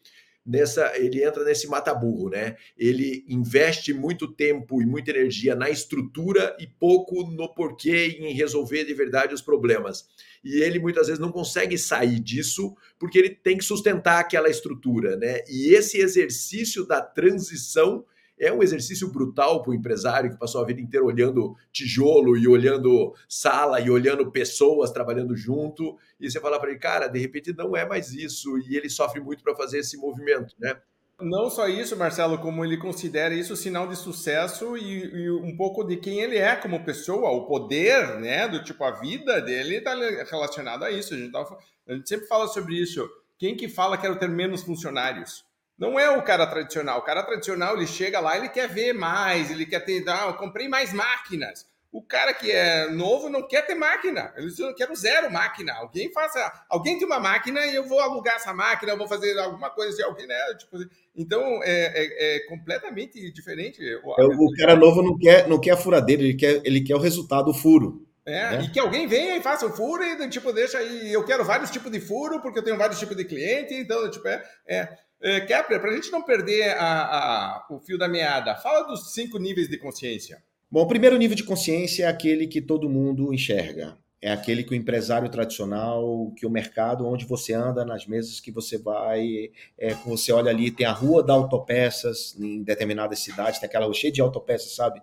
nessa, ele entra nesse mata-burro, né? Ele investe muito tempo e muita energia na estrutura e pouco no porquê em resolver de verdade os problemas. E ele muitas vezes não consegue sair disso porque ele tem que sustentar aquela estrutura, né? E esse exercício da transição é um exercício brutal para o empresário que passou a vida inteira olhando tijolo e olhando sala e olhando pessoas trabalhando junto. E você fala para ele, cara, de repente não é mais isso. E ele sofre muito para fazer esse movimento, né? Não só isso, Marcelo, como ele considera isso sinal de sucesso e, e, um pouco de quem ele é como pessoa, o poder, né, do tipo a vida dele está relacionado a isso. A gente, a gente sempre fala sobre isso. Quem que fala quero ter menos funcionários? Não é o cara tradicional. O cara tradicional, ele chega lá, ele quer ver mais, ele quer ter, ah, eu comprei mais máquinas. O cara que é novo não quer ter máquina. Ele diz, eu quero zero máquina. Alguém faça, alguém tem uma máquina e eu vou alugar essa máquina, eu vou fazer alguma coisa de alguém, né? Tipo, então é, é, é, completamente diferente. O, é, o cara novo não quer, não quer a furadeira, ele quer, ele quer o resultado, o furo. É, né? E que alguém venha e faça o furo e tipo, deixa aí. Eu quero vários tipos de furo, porque eu tenho vários tipos de cliente, então, tipo, é. é é, Kepler, para a gente não perder a, a, o fio da meada, fala dos cinco níveis de consciência. Bom, o primeiro nível de consciência é aquele que todo mundo enxerga. É aquele que o empresário tradicional, que o mercado, onde você anda, nas mesas que você vai, é, você olha ali, tem a rua da autopeças em determinadas cidades, tem aquela rua cheia de autopeças, sabe?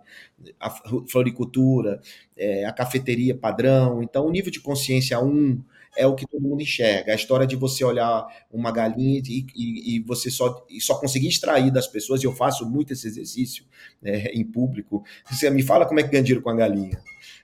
A floricultura, é, a cafeteria padrão. Então, o nível de consciência 1, um, é o que todo mundo enxerga. A história de você olhar uma galinha e, e, e você só, e só conseguir extrair das pessoas, e eu faço muito esse exercício né, em público. Você me fala como é que ganha dinheiro com a galinha.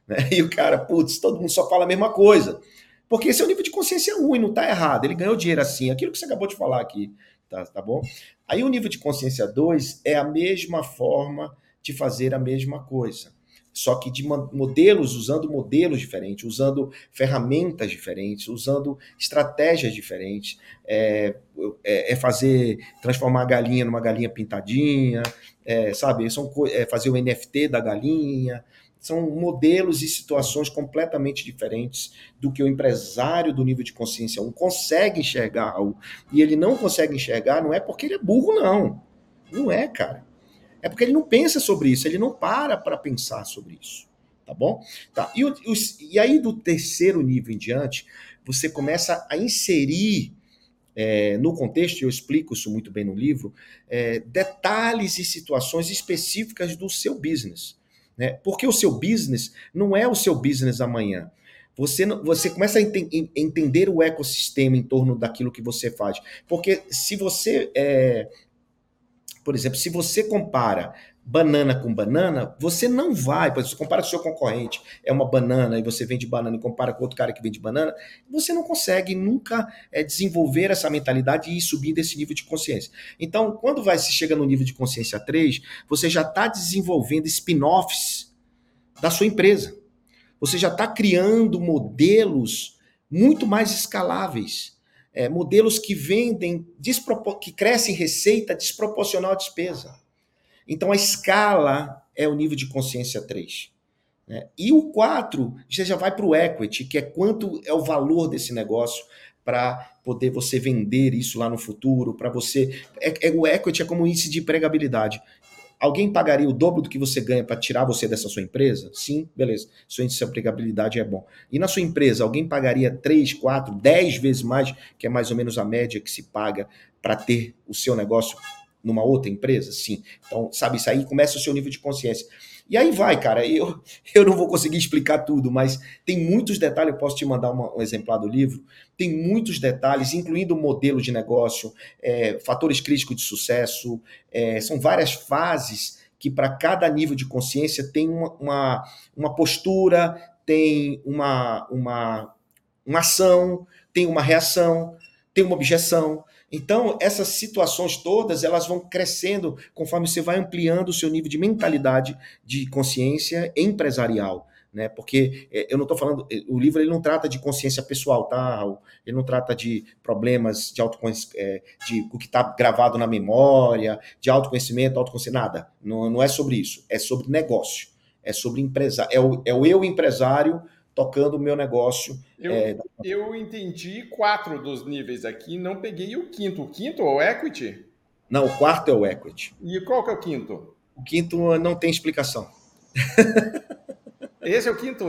Né? E o cara, putz, todo mundo só fala a mesma coisa. Porque esse é o nível de consciência ruim, não está errado. Ele ganhou dinheiro assim, aquilo que você acabou de falar aqui, tá, tá bom? Aí o nível de consciência 2 é a mesma forma de fazer a mesma coisa só que de modelos, usando modelos diferentes, usando ferramentas diferentes, usando estratégias diferentes. É, é, é fazer, transformar a galinha numa galinha pintadinha, é, sabe? São, é fazer o NFT da galinha. São modelos e situações completamente diferentes do que o empresário do nível de consciência 1 consegue enxergar. E ele não consegue enxergar, não é porque ele é burro, não. Não é, cara. É porque ele não pensa sobre isso, ele não para para pensar sobre isso. Tá bom? Tá. E, o, e aí, do terceiro nível em diante, você começa a inserir é, no contexto, eu explico isso muito bem no livro, é, detalhes e situações específicas do seu business. Né? Porque o seu business não é o seu business amanhã. Você, você começa a ent entender o ecossistema em torno daquilo que você faz. Porque se você é, por exemplo, se você compara banana com banana, você não vai, por exemplo, você compara com o seu concorrente, é uma banana e você vende banana e compara com outro cara que vende banana, você não consegue nunca é, desenvolver essa mentalidade e ir subindo esse nível de consciência. Então, quando vai se chega no nível de consciência 3, você já está desenvolvendo spin-offs da sua empresa. Você já está criando modelos muito mais escaláveis é, modelos que vendem, que crescem receita desproporcional à despesa. Então a escala é o nível de consciência 3. Né? E o 4 você já vai para o equity, que é quanto é o valor desse negócio para poder você vender isso lá no futuro, para você. É, é, o equity é como um índice de empregabilidade. Alguém pagaria o dobro do que você ganha para tirar você dessa sua empresa? Sim, beleza. Sua índice de aplicabilidade é bom. E na sua empresa, alguém pagaria 3, 4, 10 vezes mais, que é mais ou menos a média que se paga para ter o seu negócio numa outra empresa? Sim. Então, sabe, isso aí começa o seu nível de consciência. E aí vai, cara. Eu, eu não vou conseguir explicar tudo, mas tem muitos detalhes. Eu posso te mandar uma, um exemplar do livro. Tem muitos detalhes, incluindo modelo de negócio, é, fatores críticos de sucesso. É, são várias fases que, para cada nível de consciência, tem uma, uma, uma postura, tem uma, uma, uma ação, tem uma reação, tem uma objeção. Então, essas situações todas, elas vão crescendo conforme você vai ampliando o seu nível de mentalidade de consciência empresarial. né? Porque é, eu não estou falando, é, o livro ele não trata de consciência pessoal, tá? Ele não trata de problemas de autoconhecimento, é, de o que está gravado na memória, de autoconhecimento, autoconhecimento, nada. Não, não é sobre isso. É sobre negócio. É sobre empresário. É o, é o eu empresário tocando o meu negócio. Eu, é... eu entendi quatro dos níveis aqui, não peguei o quinto. O quinto é o equity? Não, o quarto é o equity. E qual que é o quinto? O quinto não tem explicação. Esse é o quinto.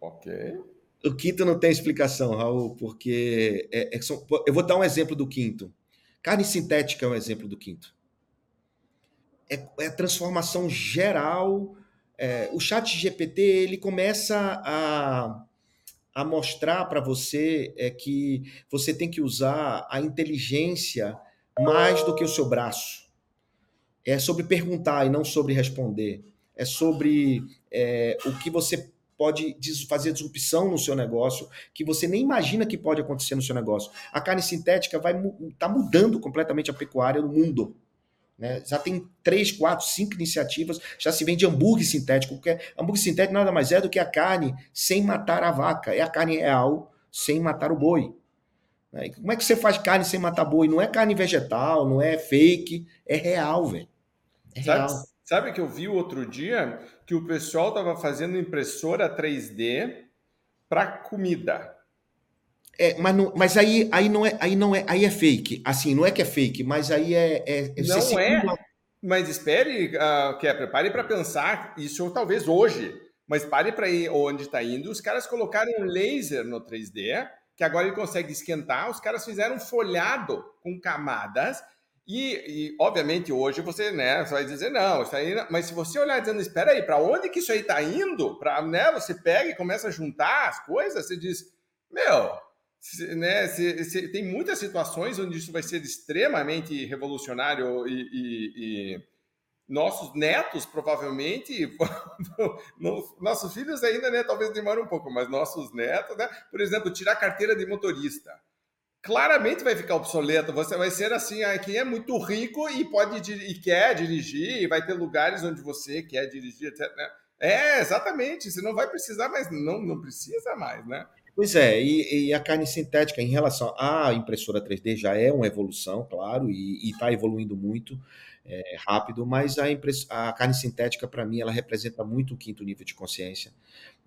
Ok. O quinto não tem explicação, Raul, porque é, é, são, eu vou dar um exemplo do quinto. Carne sintética é um exemplo do quinto. É, é a transformação geral. É, o chat GPT ele começa a, a mostrar para você é que você tem que usar a inteligência mais do que o seu braço. É sobre perguntar e não sobre responder é sobre é, o que você pode fazer disrupção no seu negócio, que você nem imagina que pode acontecer no seu negócio. A carne sintética vai tá mudando completamente a pecuária no mundo. Né? Já tem três, quatro, cinco iniciativas, já se vende hambúrguer sintético. Porque hambúrguer sintético nada mais é do que a carne sem matar a vaca. É a carne real sem matar o boi. Né? Como é que você faz carne sem matar boi? Não é carne vegetal, não é fake, é real, velho. É real. Sabe, Sabe que eu vi outro dia que o pessoal estava fazendo impressora 3D para comida. É, mas, não, mas aí, aí não é, aí não é, aí é fake. Assim, não é que é fake, mas aí é, é, é não é. Mas espere, uh, Kepler, pare para pensar isso talvez hoje. Mas pare para ir onde está indo. Os caras colocaram um laser no 3D, que agora ele consegue esquentar. Os caras fizeram folhado com camadas e, e, obviamente, hoje você, né, você vai dizer, não, isso aí, mas se você olhar dizendo, espera aí, para onde que isso aí está indo? Para, né, você pega e começa a juntar as coisas, você diz, meu, né, se, se, tem muitas situações onde isso vai ser extremamente revolucionário e, e, e nossos netos, provavelmente, nossos filhos ainda, né, talvez demore um pouco, mas nossos netos, né, por exemplo, tirar carteira de motorista claramente vai ficar obsoleto. Você vai ser assim, quem é muito rico e pode e quer dirigir, e vai ter lugares onde você quer dirigir, etc. Né? É, exatamente. Você não vai precisar mais, não, não precisa mais, né? Pois é, e, e, a carne sintética em relação à impressora 3D já é uma evolução, claro, e está evoluindo muito é, rápido, mas a, impress, a carne sintética, para mim, ela representa muito o quinto nível de consciência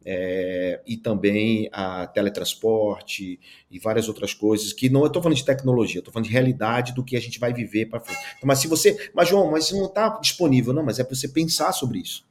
é, e também a teletransporte e várias outras coisas que não estou falando de tecnologia, estou falando de realidade do que a gente vai viver para frente. Então, mas se você, mas João, mas não está disponível, não, mas é para você pensar sobre isso.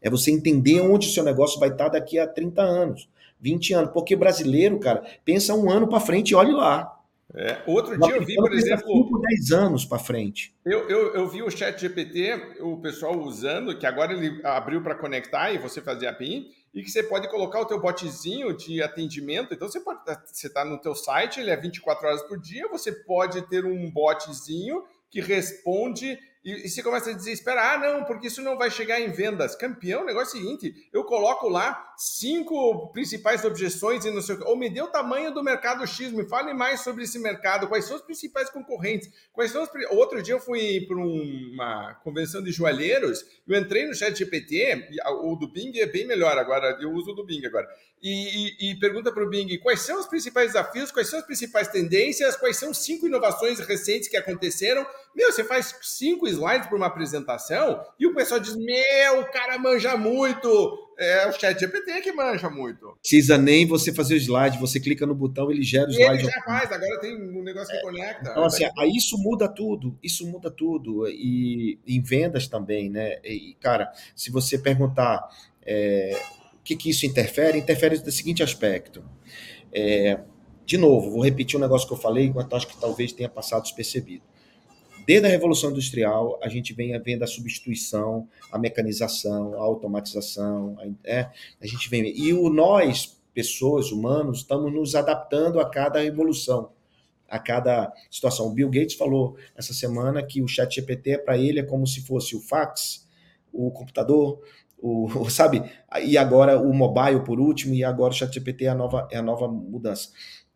É você entender onde o seu negócio vai estar tá daqui a 30 anos, 20 anos, porque brasileiro, cara, pensa um ano para frente e olhe lá. É, outro dia eu vi, por exemplo. 5, 10 anos para frente. Eu, eu, eu, vi o Chat GPT, o pessoal usando, que agora ele abriu para conectar e você fazer a PIN, e que você pode colocar o teu botzinho de atendimento. Então você pode você está no teu site, ele é 24 horas por dia, você pode ter um botzinho que responde e, e você começa a desesperar, ah, não, porque isso não vai chegar em vendas. Campeão, o negócio é o seguinte, eu coloco lá cinco principais objeções e não sei o que, ou me dê o tamanho do mercado X, me fale mais sobre esse mercado, quais são os principais concorrentes, quais são os... Outro dia eu fui para uma convenção de joalheiros, eu entrei no chat GPT, o do Bing é bem melhor agora, eu uso o do Bing agora, e, e, e pergunta para o Bing quais são os principais desafios, quais são as principais tendências, quais são cinco inovações recentes que aconteceram. Meu, você faz cinco slides para uma apresentação e o pessoal diz: Meu, o cara manja muito. É o chat GPT que manja muito. Precisa nem você fazer o slide, você clica no botão, ele gera o slide. Ele já faz, agora tem um negócio que é, conecta. Então, assim, aí isso muda tudo, isso muda tudo. E em vendas também, né? E, cara, se você perguntar. É, que, que isso interfere? Interfere no seguinte aspecto. É, de novo, vou repetir um negócio que eu falei, enquanto acho que talvez tenha passado despercebido. Desde a Revolução Industrial, a gente vem vendo a substituição, a mecanização, a automatização, a, é, a gente vem. E o nós, pessoas, humanos, estamos nos adaptando a cada revolução, a cada situação. O Bill Gates falou essa semana que o Chat GPT para ele é como se fosse o fax, o computador, o, sabe? E agora o mobile por último, e agora o ChatGPT é a nova, é a nova mudança.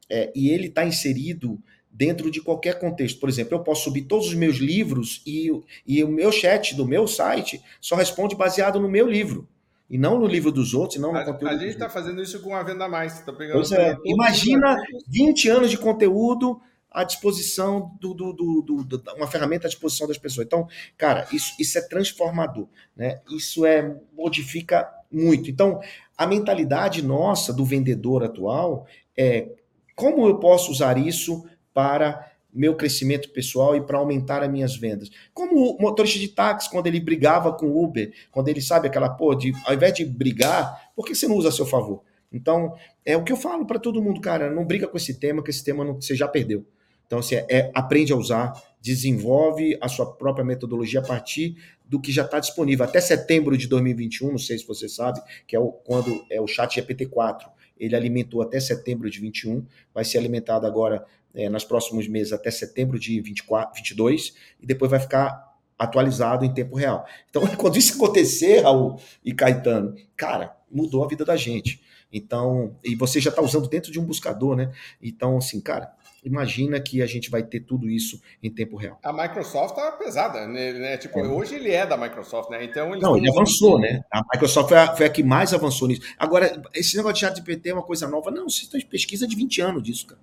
É, e ele está inserido dentro de qualquer contexto. Por exemplo, eu posso subir todos os meus livros e, e o meu chat do meu site só responde baseado no meu livro. e não no livro dos outros, e não no a, conteúdo. A gente está fazendo isso com a Venda Mais. Tá pegando pois é. Imagina 20 anos de conteúdo à disposição do, do, do, do, uma ferramenta à disposição das pessoas. Então, cara, isso, isso é transformador, né? Isso é modifica muito. Então, a mentalidade nossa do vendedor atual é como eu posso usar isso para meu crescimento pessoal e para aumentar as minhas vendas. Como o motorista de táxi, quando ele brigava com o Uber, quando ele sabe aquela, pô, de, ao invés de brigar, por que você não usa a seu favor? Então, é o que eu falo para todo mundo, cara, não briga com esse tema, que esse tema não, você já perdeu. Então, assim, é, é, aprende a usar, desenvolve a sua própria metodologia a partir do que já está disponível. Até setembro de 2021, não sei se você sabe, que é o, quando é o chat GPT-4. Ele alimentou até setembro de 21, vai ser alimentado agora é, nos próximos meses até setembro de 24, 22, e depois vai ficar atualizado em tempo real. Então, quando isso acontecer, Raul e Caetano, cara, mudou a vida da gente. Então, e você já está usando dentro de um buscador, né? Então, assim, cara, imagina que a gente vai ter tudo isso em tempo real. A Microsoft tá pesada, né? né? Tipo, é. hoje ele é da Microsoft, né? Então Não, ele avançou, né? A Microsoft foi a, foi a, que mais avançou nisso. Agora, esse negócio de chat GPT é uma coisa nova. Não, vocês estão pesquisa de 20 anos disso, cara.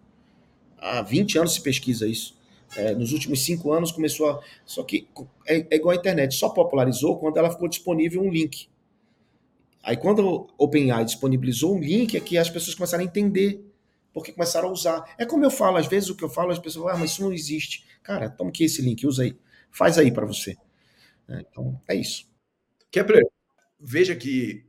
Há 20 anos se pesquisa isso. É, nos últimos cinco anos começou a. Só que é, é, igual a internet, só popularizou quando ela ficou disponível um link. Aí quando o OpenAI disponibilizou um link, é que as pessoas começaram a entender porque começaram a usar. É como eu falo, às vezes o que eu falo, as pessoas falam, ah, mas isso não existe. Cara, toma aqui esse link, usa aí. Faz aí para você. É, então, é isso. Kepler, veja que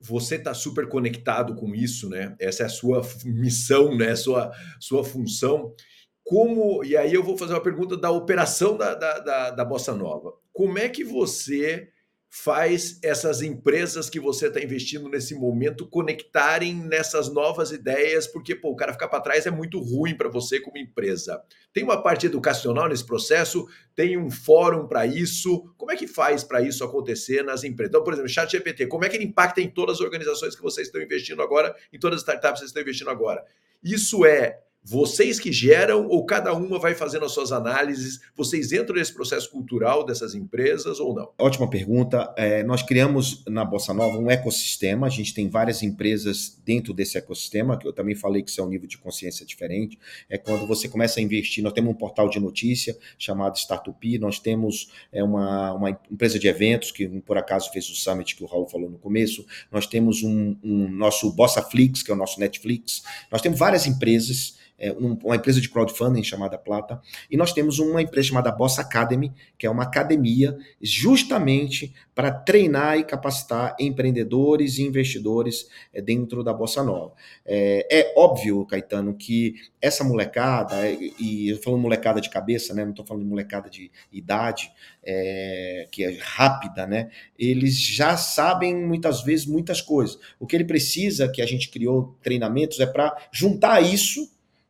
você está super conectado com isso, né? Essa é a sua missão, né? Sua, sua função. Como, e aí eu vou fazer uma pergunta da operação da, da, da, da Bossa Nova. Como é que você faz essas empresas que você está investindo nesse momento conectarem nessas novas ideias, porque pô, o cara ficar para trás é muito ruim para você como empresa. Tem uma parte educacional nesse processo, tem um fórum para isso. Como é que faz para isso acontecer nas empresas? Então, por exemplo, Chat GPT, como é que ele impacta em todas as organizações que vocês estão investindo agora, em todas as startups que vocês estão investindo agora? Isso é vocês que geram ou cada uma vai fazendo as suas análises? Vocês entram nesse processo cultural dessas empresas ou não? Ótima pergunta. É, nós criamos na Bossa Nova um ecossistema. A gente tem várias empresas dentro desse ecossistema, que eu também falei que é um nível de consciência diferente. É quando você começa a investir. Nós temos um portal de notícia chamado Startup. Nós temos é, uma, uma empresa de eventos que por acaso fez o summit que o Raul falou no começo. Nós temos um, um nosso Bossaflix, que é o nosso Netflix. Nós temos várias empresas é, um, uma empresa de crowdfunding chamada Plata, e nós temos uma empresa chamada Boss Academy, que é uma academia justamente para treinar e capacitar empreendedores e investidores é, dentro da Bossa Nova. É, é, óbvio, Caetano, que essa molecada, é, e eu falo molecada de cabeça, né, não estou falando de molecada de idade, é, que é rápida, né, eles já sabem muitas vezes muitas coisas. O que ele precisa, que a gente criou treinamentos, é para juntar isso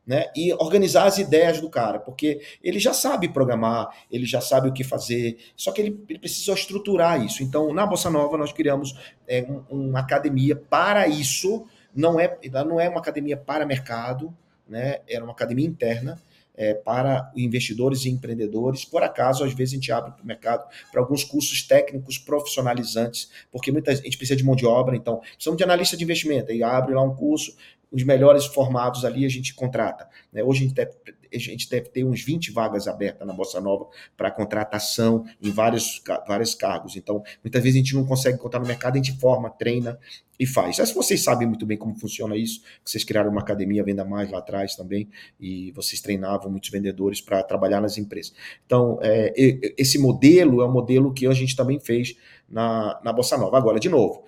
né, e organizar as ideias do cara, porque ele já sabe programar, ele já sabe o que fazer, só que ele, ele precisa estruturar isso. Então, na Bossa Nova, nós criamos é, um, uma academia para isso, não é, não é uma academia para mercado, né, era uma academia interna, é, para investidores e empreendedores. Por acaso, às vezes a gente abre para o mercado para alguns cursos técnicos profissionalizantes, porque muita gente precisa de mão de obra, então precisamos de analista de investimento, aí abre lá um curso, os melhores formados ali a gente contrata. Né? Hoje a gente, deve, a gente deve ter uns 20 vagas abertas na Bossa Nova para contratação em vários, vários cargos. Então, muitas vezes a gente não consegue encontrar no mercado, a gente forma, treina e faz. Mas vocês sabem muito bem como funciona isso, vocês criaram uma academia Venda Mais lá atrás também, e vocês treinavam muitos vendedores para trabalhar nas empresas. Então, é, esse modelo é um modelo que a gente também fez na, na Bossa Nova. Agora, de novo,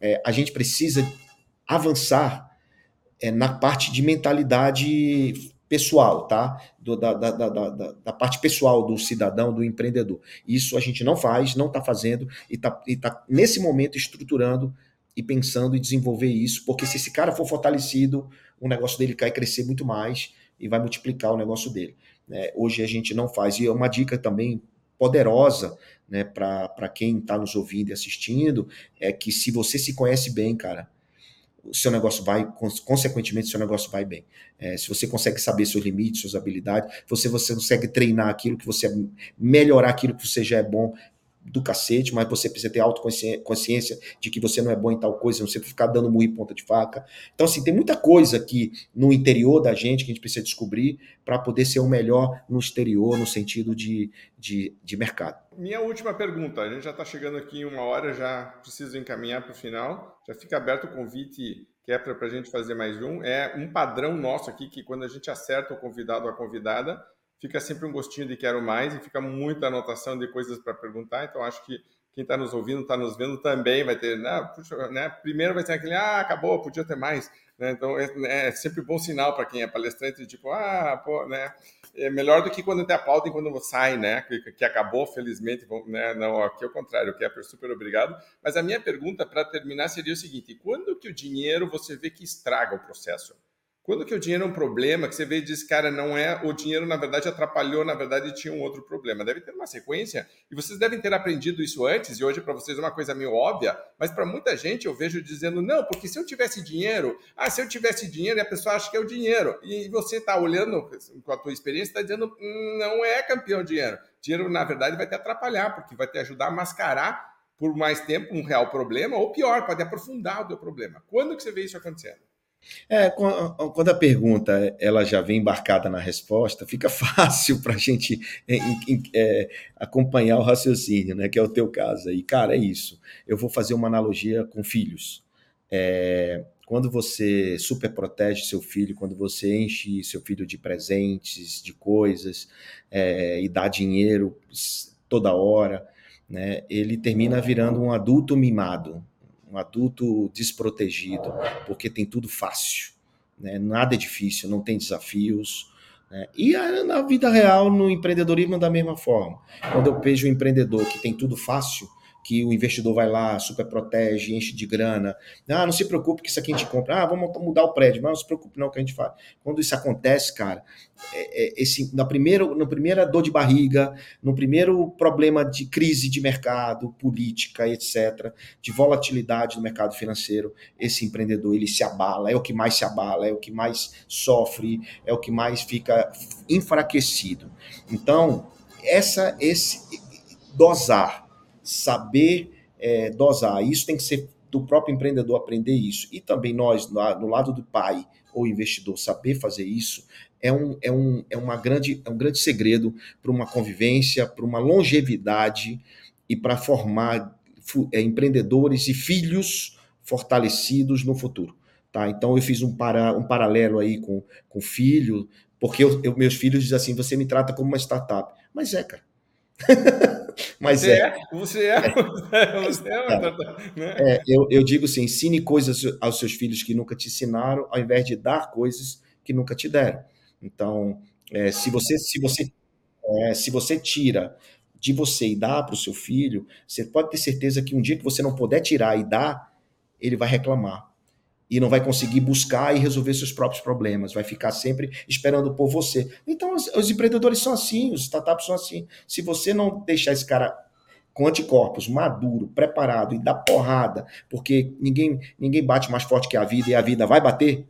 é, a gente precisa avançar é, na parte de mentalidade pessoal, tá? Do, da, da, da, da, parte pessoal do cidadão, do empreendedor. Isso a gente não faz, não está fazendo e está tá nesse momento estruturando e pensando em desenvolver isso, porque se esse cara for fortalecido, o negócio dele vai crescer muito mais e vai multiplicar o negócio dele. É, hoje a gente não faz. E é uma dica também poderosa né, para quem está nos ouvindo e assistindo, é que se você se conhece bem, cara, o seu negócio vai, consequentemente, seu negócio vai bem. É, se você consegue saber seus limites, suas habilidades, você, você consegue treinar aquilo que você melhorar aquilo que você já é bom, do cacete, mas você precisa ter autoconsciência de que você não é bom em tal coisa, não você ficar dando murro em ponta de faca. Então, assim, tem muita coisa aqui no interior da gente que a gente precisa descobrir para poder ser o melhor no exterior, no sentido de, de, de mercado. Minha última pergunta, a gente já está chegando aqui em uma hora, já preciso encaminhar para o final. Já fica aberto o convite que é para a gente fazer mais um. É um padrão nosso aqui que quando a gente acerta o convidado ou a convidada, fica sempre um gostinho de quero mais e fica muita anotação de coisas para perguntar. Então, acho que quem está nos ouvindo, está nos vendo também vai ter, né, puxa, né, primeiro vai ser aquele, ah, acabou, podia ter mais. Né? Então, é, é, sempre bom sinal para quem é palestrante, tipo, ah, pô, né, é melhor do que quando te aplaudem quando sai, né, que, que acabou, felizmente, né, não, aqui é o contrário, que é super obrigado. Mas a minha pergunta, para terminar, seria o seguinte, quando que o dinheiro você vê que estraga o processo? Quando que o dinheiro é um problema, que você vê e diz, cara, não é, o dinheiro na verdade atrapalhou, na verdade tinha um outro problema. Deve ter uma sequência, e vocês devem ter aprendido isso antes, e hoje para vocês é uma coisa meio óbvia, mas para muita gente eu vejo dizendo, não, porque se eu tivesse dinheiro, ah, se eu tivesse dinheiro, e a pessoa acha que é o dinheiro. E você está olhando com a tua experiência, está dizendo, hum, não é campeão dinheiro. Dinheiro, na verdade, vai te atrapalhar, porque vai te ajudar a mascarar por mais tempo um real problema, ou pior, pode aprofundar o teu problema. Quando que você vê isso acontecendo? É, quando a pergunta ela já vem embarcada na resposta, fica fácil para a gente é, é, acompanhar o raciocínio, né? Que é o teu caso aí. Cara, é isso. Eu vou fazer uma analogia com filhos. É, quando você super protege seu filho, quando você enche seu filho de presentes, de coisas, é, e dá dinheiro toda hora, né? Ele termina virando um adulto mimado um adulto desprotegido, porque tem tudo fácil, né? nada é difícil, não tem desafios. Né? E na vida real, no empreendedorismo, da mesma forma. Quando eu vejo um empreendedor que tem tudo fácil, que o investidor vai lá, super protege, enche de grana. Ah, não se preocupe que isso aqui a gente compra. Ah, vamos mudar o prédio. Mas não se preocupe não que a gente faz. Quando isso acontece, cara, é, é, esse, na, primeira, na primeira dor de barriga, no primeiro problema de crise de mercado, política, etc., de volatilidade no mercado financeiro, esse empreendedor, ele se abala, é o que mais se abala, é o que mais sofre, é o que mais fica enfraquecido. Então, essa, esse dosar saber é, dosar. Isso tem que ser do próprio empreendedor aprender isso. E também nós, no lado do pai ou investidor, saber fazer isso é um, é um, é uma grande, é um grande segredo para uma convivência, para uma longevidade e para formar é, empreendedores e filhos fortalecidos no futuro. Tá? Então eu fiz um, para, um paralelo aí com, com filho, porque eu, eu, meus filhos dizem assim: você me trata como uma startup. Mas é, cara. Mas você é, é. Você é. é. Você é, é, né? é eu, eu digo assim: ensine coisas aos seus filhos que nunca te ensinaram, ao invés de dar coisas que nunca te deram. Então, é, se você se você é, se você tira de você e dá para o seu filho, você pode ter certeza que um dia que você não puder tirar e dar, ele vai reclamar e não vai conseguir buscar e resolver seus próprios problemas, vai ficar sempre esperando por você. Então, os, os, empreendedores são assim, os startups são assim. Se você não deixar esse cara com anticorpos, maduro, preparado e dar porrada, porque ninguém, ninguém bate mais forte que a vida e a vida vai bater,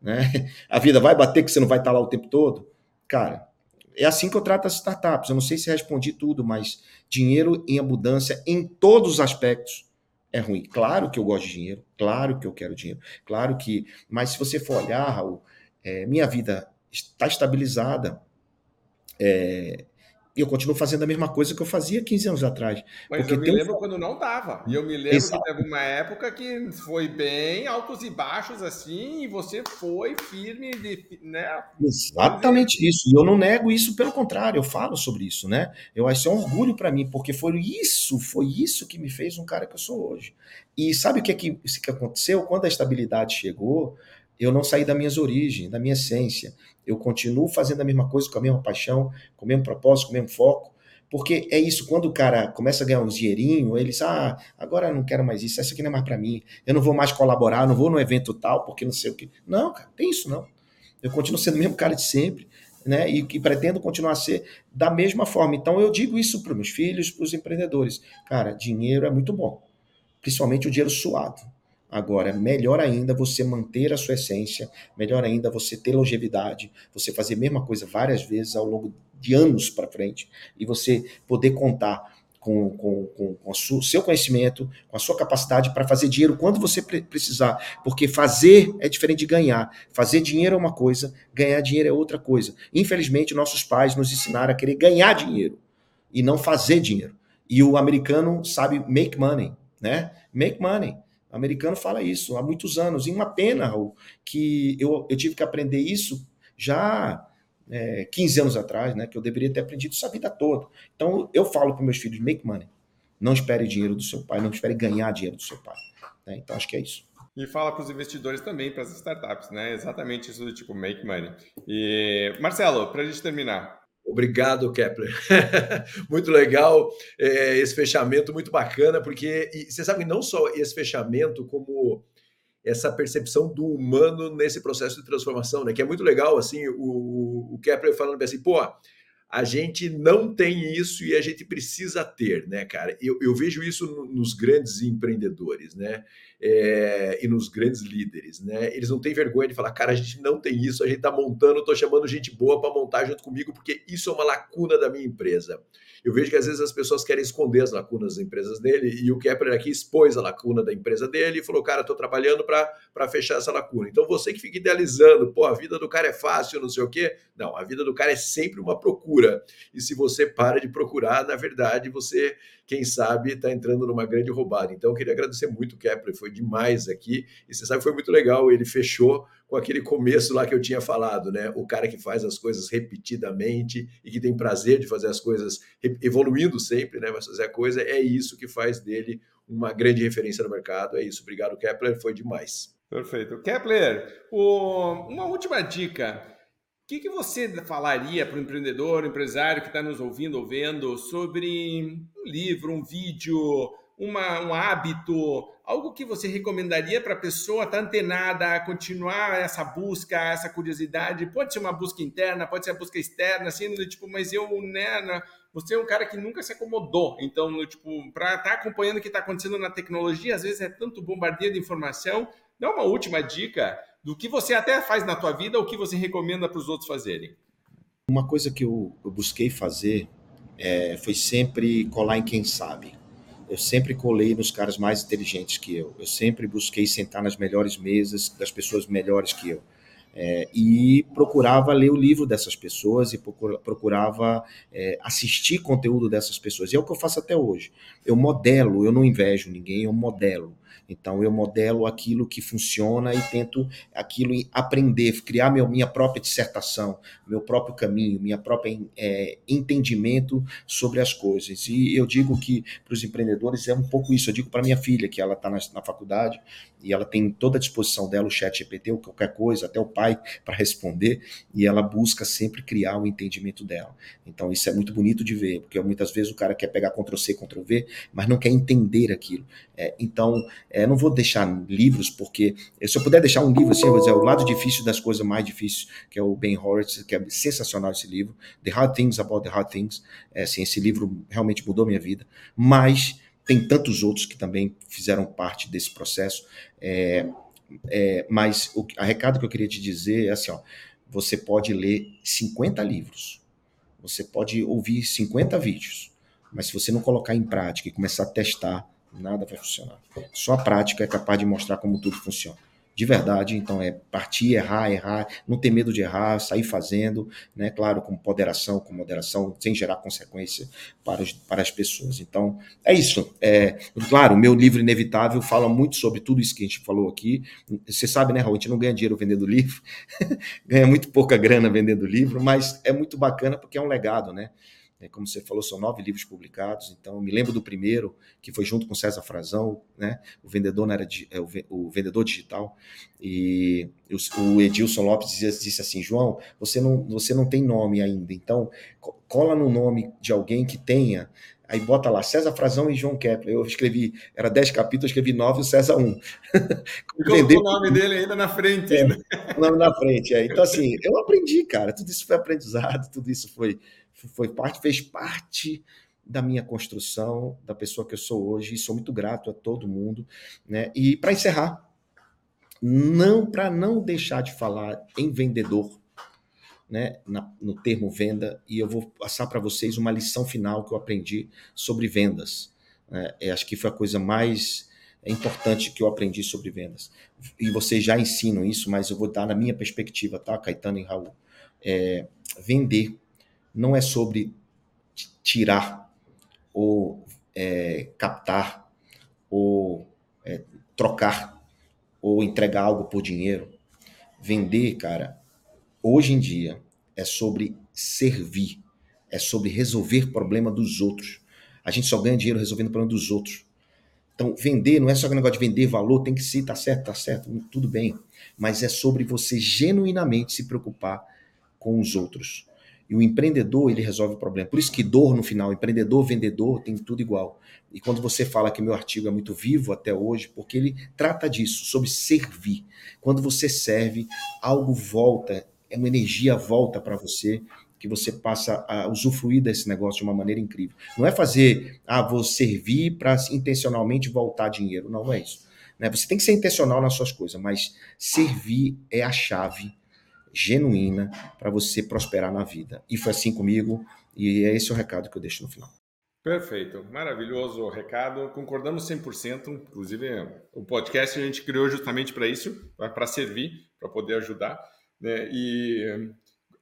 né? A vida vai bater que você não vai estar lá o tempo todo. Cara, é assim que eu trato as startups. Eu não sei se respondi tudo, mas dinheiro em abundância em todos os aspectos é ruim. Claro que eu gosto de dinheiro, claro que eu quero dinheiro, claro que. Mas se você for olhar, Raul, é, minha vida está estabilizada. É, e eu continuo fazendo a mesma coisa que eu fazia 15 anos atrás. Mas eu me lembro um... quando não dava. E eu me lembro Exato. que teve uma época que foi bem altos e baixos assim, e você foi firme, de, né? Exatamente isso. E eu não nego isso, pelo contrário, eu falo sobre isso, né? Eu acho que é um orgulho para mim, porque foi isso, foi isso que me fez um cara que eu sou hoje. E sabe o que, é que, que aconteceu? Quando a estabilidade chegou, eu não saí das minhas origens, da minha essência. Eu continuo fazendo a mesma coisa com a mesma paixão, com o mesmo propósito, com o mesmo foco. Porque é isso, quando o cara começa a ganhar um dinheirinho, ele diz: Ah, agora eu não quero mais isso, isso aqui não é mais para mim, eu não vou mais colaborar, não vou no evento tal, porque não sei o que. Não, cara, tem isso não. Eu continuo sendo o mesmo cara de sempre, né? E, e pretendo continuar a ser da mesma forma. Então eu digo isso para meus filhos, para os empreendedores. Cara, dinheiro é muito bom, principalmente o dinheiro suado. Agora, melhor ainda você manter a sua essência, melhor ainda você ter longevidade, você fazer a mesma coisa várias vezes ao longo de anos para frente e você poder contar com, com, com, com o seu conhecimento, com a sua capacidade para fazer dinheiro quando você precisar. Porque fazer é diferente de ganhar. Fazer dinheiro é uma coisa, ganhar dinheiro é outra coisa. Infelizmente, nossos pais nos ensinaram a querer ganhar dinheiro e não fazer dinheiro. E o americano sabe make money, né? Make money. Americano fala isso há muitos anos. E uma pena, Raul, que eu, eu tive que aprender isso já é, 15 anos atrás, né? Que eu deveria ter aprendido isso a vida toda. Então, eu falo para meus filhos, make money. Não espere dinheiro do seu pai, não espere ganhar dinheiro do seu pai. Né? Então, acho que é isso. E fala para os investidores também, para as startups, né? Exatamente isso do tipo make money. E, Marcelo, para a gente terminar, Obrigado, Kepler. muito legal é, esse fechamento, muito bacana, porque e, você sabe não só esse fechamento, como essa percepção do humano nesse processo de transformação, né? Que é muito legal, assim, o, o Kepler falando assim, pô, a gente não tem isso e a gente precisa ter, né, cara? Eu, eu vejo isso nos grandes empreendedores, né? É, e nos grandes líderes, né? Eles não têm vergonha de falar, cara, a gente não tem isso, a gente tá montando, tô chamando gente boa para montar junto comigo, porque isso é uma lacuna da minha empresa. Eu vejo que às vezes as pessoas querem esconder as lacunas das empresas dele, e o Kepler aqui expôs a lacuna da empresa dele e falou, cara, tô trabalhando para fechar essa lacuna. Então você que fica idealizando, pô, a vida do cara é fácil, não sei o quê. Não, a vida do cara é sempre uma procura. E se você para de procurar, na verdade, você, quem sabe, está entrando numa grande roubada. Então eu queria agradecer muito o Kepler, foi demais aqui. E você sabe, foi muito legal, ele fechou com aquele começo lá que eu tinha falado, né? O cara que faz as coisas repetidamente e que tem prazer de fazer as coisas evoluindo sempre, né? Mas fazer a coisa é isso que faz dele uma grande referência no mercado. É isso. Obrigado, Kepler. Foi demais. Perfeito. Kepler, o... uma última dica. O que, que você falaria para o empreendedor, empresário que está nos ouvindo ou vendo sobre um livro, um vídeo, uma, um hábito, algo que você recomendaria para a pessoa estar tá antenada, a continuar essa busca, essa curiosidade? Pode ser uma busca interna, pode ser uma busca externa, assim, tipo, mas eu, né, você é um cara que nunca se acomodou, então, no, tipo, para estar tá acompanhando o que está acontecendo na tecnologia, às vezes é tanto bombardeio de informação. Dá uma última dica do que você até faz na tua vida, ou que você recomenda para os outros fazerem. Uma coisa que eu, eu busquei fazer é, foi sempre colar em quem sabe eu sempre colei nos caras mais inteligentes que eu. Eu sempre busquei sentar nas melhores mesas das pessoas melhores que eu. É, e procurava ler o livro dessas pessoas e procurava é, assistir conteúdo dessas pessoas. E é o que eu faço até hoje. Eu modelo, eu não invejo ninguém, eu modelo. Então eu modelo aquilo que funciona e tento aquilo aprender, criar meu, minha própria dissertação, meu próprio caminho, minha própria é, entendimento sobre as coisas. E eu digo que para os empreendedores é um pouco isso. Eu digo para minha filha que ela está na, na faculdade e ela tem toda a disposição dela o chat GPT ou qualquer coisa, até o pai para responder, e ela busca sempre criar o entendimento dela. Então isso é muito bonito de ver, porque muitas vezes o cara quer pegar Ctrl C, Ctrl V, mas não quer entender aquilo. É, então, é, não vou deixar livros, porque se eu puder deixar um livro assim, eu vou dizer, o lado difícil das coisas mais difíceis, que é o Ben Horowitz, que é sensacional esse livro, The Hard Things About the Hard Things, é, assim, esse livro realmente mudou minha vida, mas tem tantos outros que também fizeram parte desse processo. É, é, mas o a recado que eu queria te dizer é assim: ó, você pode ler 50 livros, você pode ouvir 50 vídeos, mas se você não colocar em prática e começar a testar, nada vai funcionar. Só a prática é capaz de mostrar como tudo funciona de verdade. Então é partir, errar, errar, não ter medo de errar, sair fazendo, né? Claro, com moderação, com moderação, sem gerar consequência para, os, para as pessoas. Então é isso. É, claro, meu livro Inevitável fala muito sobre tudo isso que a gente falou aqui. Você sabe, né, Raul? A gente não ganha dinheiro vendendo livro, ganha muito pouca grana vendendo livro, mas é muito bacana porque é um legado, né? É, como você falou, são nove livros publicados. Então, me lembro do primeiro, que foi junto com César Frazão, né? O vendedor não era é, o, vendedor digital. E o, Edilson Lopes disse, disse assim: João, você não, você não tem nome ainda, então cola no nome de alguém que tenha. Aí bota lá César Frazão e João Kepler. Eu escrevi, era dez capítulos, eu escrevi nove e o César um. Colocou o nome dele ainda na frente. É, o nome na frente. É. Então, assim, eu aprendi, cara. Tudo isso foi aprendizado, tudo isso foi, foi parte, fez parte da minha construção, da pessoa que eu sou hoje, e sou muito grato a todo mundo. Né? E para encerrar, não para não deixar de falar em vendedor, né, na, no termo venda e eu vou passar para vocês uma lição final que eu aprendi sobre vendas. É, acho que foi a coisa mais importante que eu aprendi sobre vendas. E vocês já ensinam isso, mas eu vou dar na minha perspectiva, tá, Caetano e Raul? É, vender não é sobre tirar ou é, captar ou é, trocar ou entregar algo por dinheiro. Vender, cara, hoje em dia é sobre servir, é sobre resolver problema dos outros. A gente só ganha dinheiro resolvendo problema dos outros. Então, vender não é só aquele negócio de vender valor, tem que ser, tá certo, tá certo, tudo bem. Mas é sobre você genuinamente se preocupar com os outros. E o empreendedor, ele resolve o problema. Por isso que dor no final, empreendedor, vendedor, tem tudo igual. E quando você fala que meu artigo é muito vivo até hoje, porque ele trata disso, sobre servir. Quando você serve, algo volta, é uma energia volta para você, que você passa a usufruir desse negócio de uma maneira incrível. Não é fazer, ah, vou servir para intencionalmente voltar dinheiro. Não, não é isso. Né? Você tem que ser intencional nas suas coisas, mas servir é a chave genuína para você prosperar na vida. E foi assim comigo, e é esse o recado que eu deixo no final. Perfeito, maravilhoso recado. Concordamos 100%. Inclusive, o podcast a gente criou justamente para isso, para servir, para poder ajudar. Né? E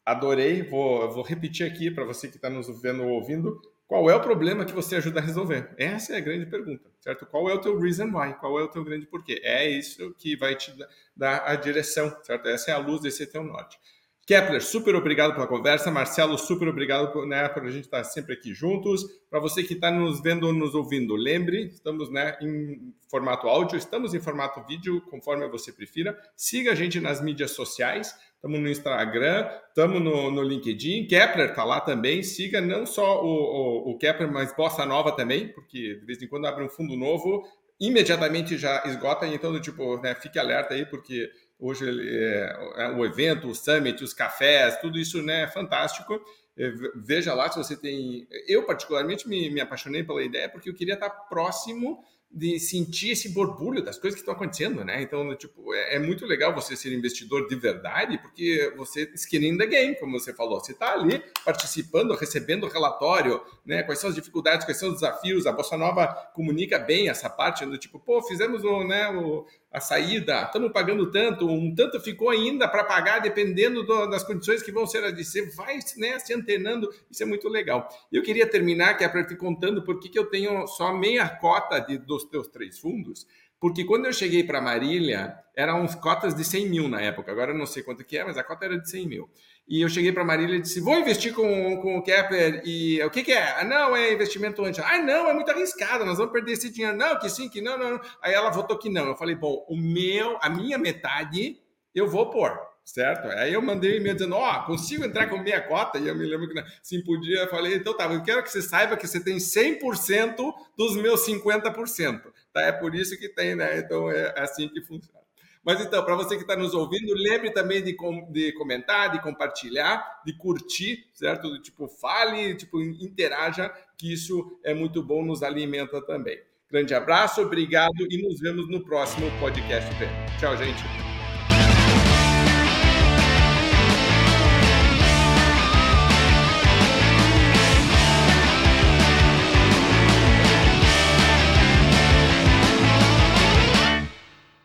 adorei. Vou, vou repetir aqui para você que está nos vendo ou ouvindo. Qual é o problema que você ajuda a resolver? Essa é a grande pergunta, certo? Qual é o teu reason why? Qual é o teu grande porquê? É isso que vai te dar a direção, certo? Essa é a luz desse teu norte. Kepler, super obrigado pela conversa. Marcelo, super obrigado por, né, por a gente estar sempre aqui juntos. Para você que está nos vendo ou nos ouvindo, lembre, estamos né, em formato áudio, estamos em formato vídeo, conforme você prefira. Siga a gente nas mídias sociais estamos no Instagram, estamos no, no LinkedIn. Kepler está lá também. Siga não só o, o, o, Kepler, mas Bossa Nova também, porque de vez em quando abre um fundo novo, imediatamente já esgota. Então, tipo, né, fique alerta aí, porque hoje é, é, o evento, o summit, os cafés, tudo isso né, é fantástico. É, veja lá se você tem. Eu, particularmente, me, me apaixonei pela ideia porque eu queria estar próximo de sentir esse borbulho das coisas que estão acontecendo, né? Então, tipo, é, é, muito legal você ser investidor de verdade, porque você skin in the game, como você falou. Você está ali participando, recebendo relatório, né? Quais são as dificuldades, quais são os desafios. A Bossa Nova comunica bem essa parte do tipo, pô, fizemos o, né, o, a saída, estamos pagando tanto, um tanto ficou ainda para pagar, dependendo do, das condições que vão ser. Você vai né, se antenando, isso é muito legal. Eu queria terminar, que é para te contando por que eu tenho só meia cota de, dos teus três fundos, porque quando eu cheguei para Marília, eram cotas de 100 mil na época, agora eu não sei quanto que é, mas a cota era de 100 mil. E eu cheguei para Marília e disse: vou investir com, com o Kepler. E o que, que é? Ah, não, é investimento antes. Ah, não, é muito arriscado, nós vamos perder esse dinheiro. Não, que sim, que não, não. Aí ela votou que não. Eu falei: bom, o meu, a minha metade eu vou pôr, certo? Aí eu mandei um e-mail dizendo: ó, oh, consigo entrar com meia cota? E eu me lembro que sim podia. Eu falei: então tá, eu quero que você saiba que você tem 100% dos meus 50%. Tá? É por isso que tem, né? Então é assim que funciona. Mas então, para você que está nos ouvindo, lembre também de, com, de comentar, de compartilhar, de curtir, certo? Tipo, fale, tipo, interaja, que isso é muito bom, nos alimenta também. Grande abraço, obrigado e nos vemos no próximo podcast. Tchau, gente.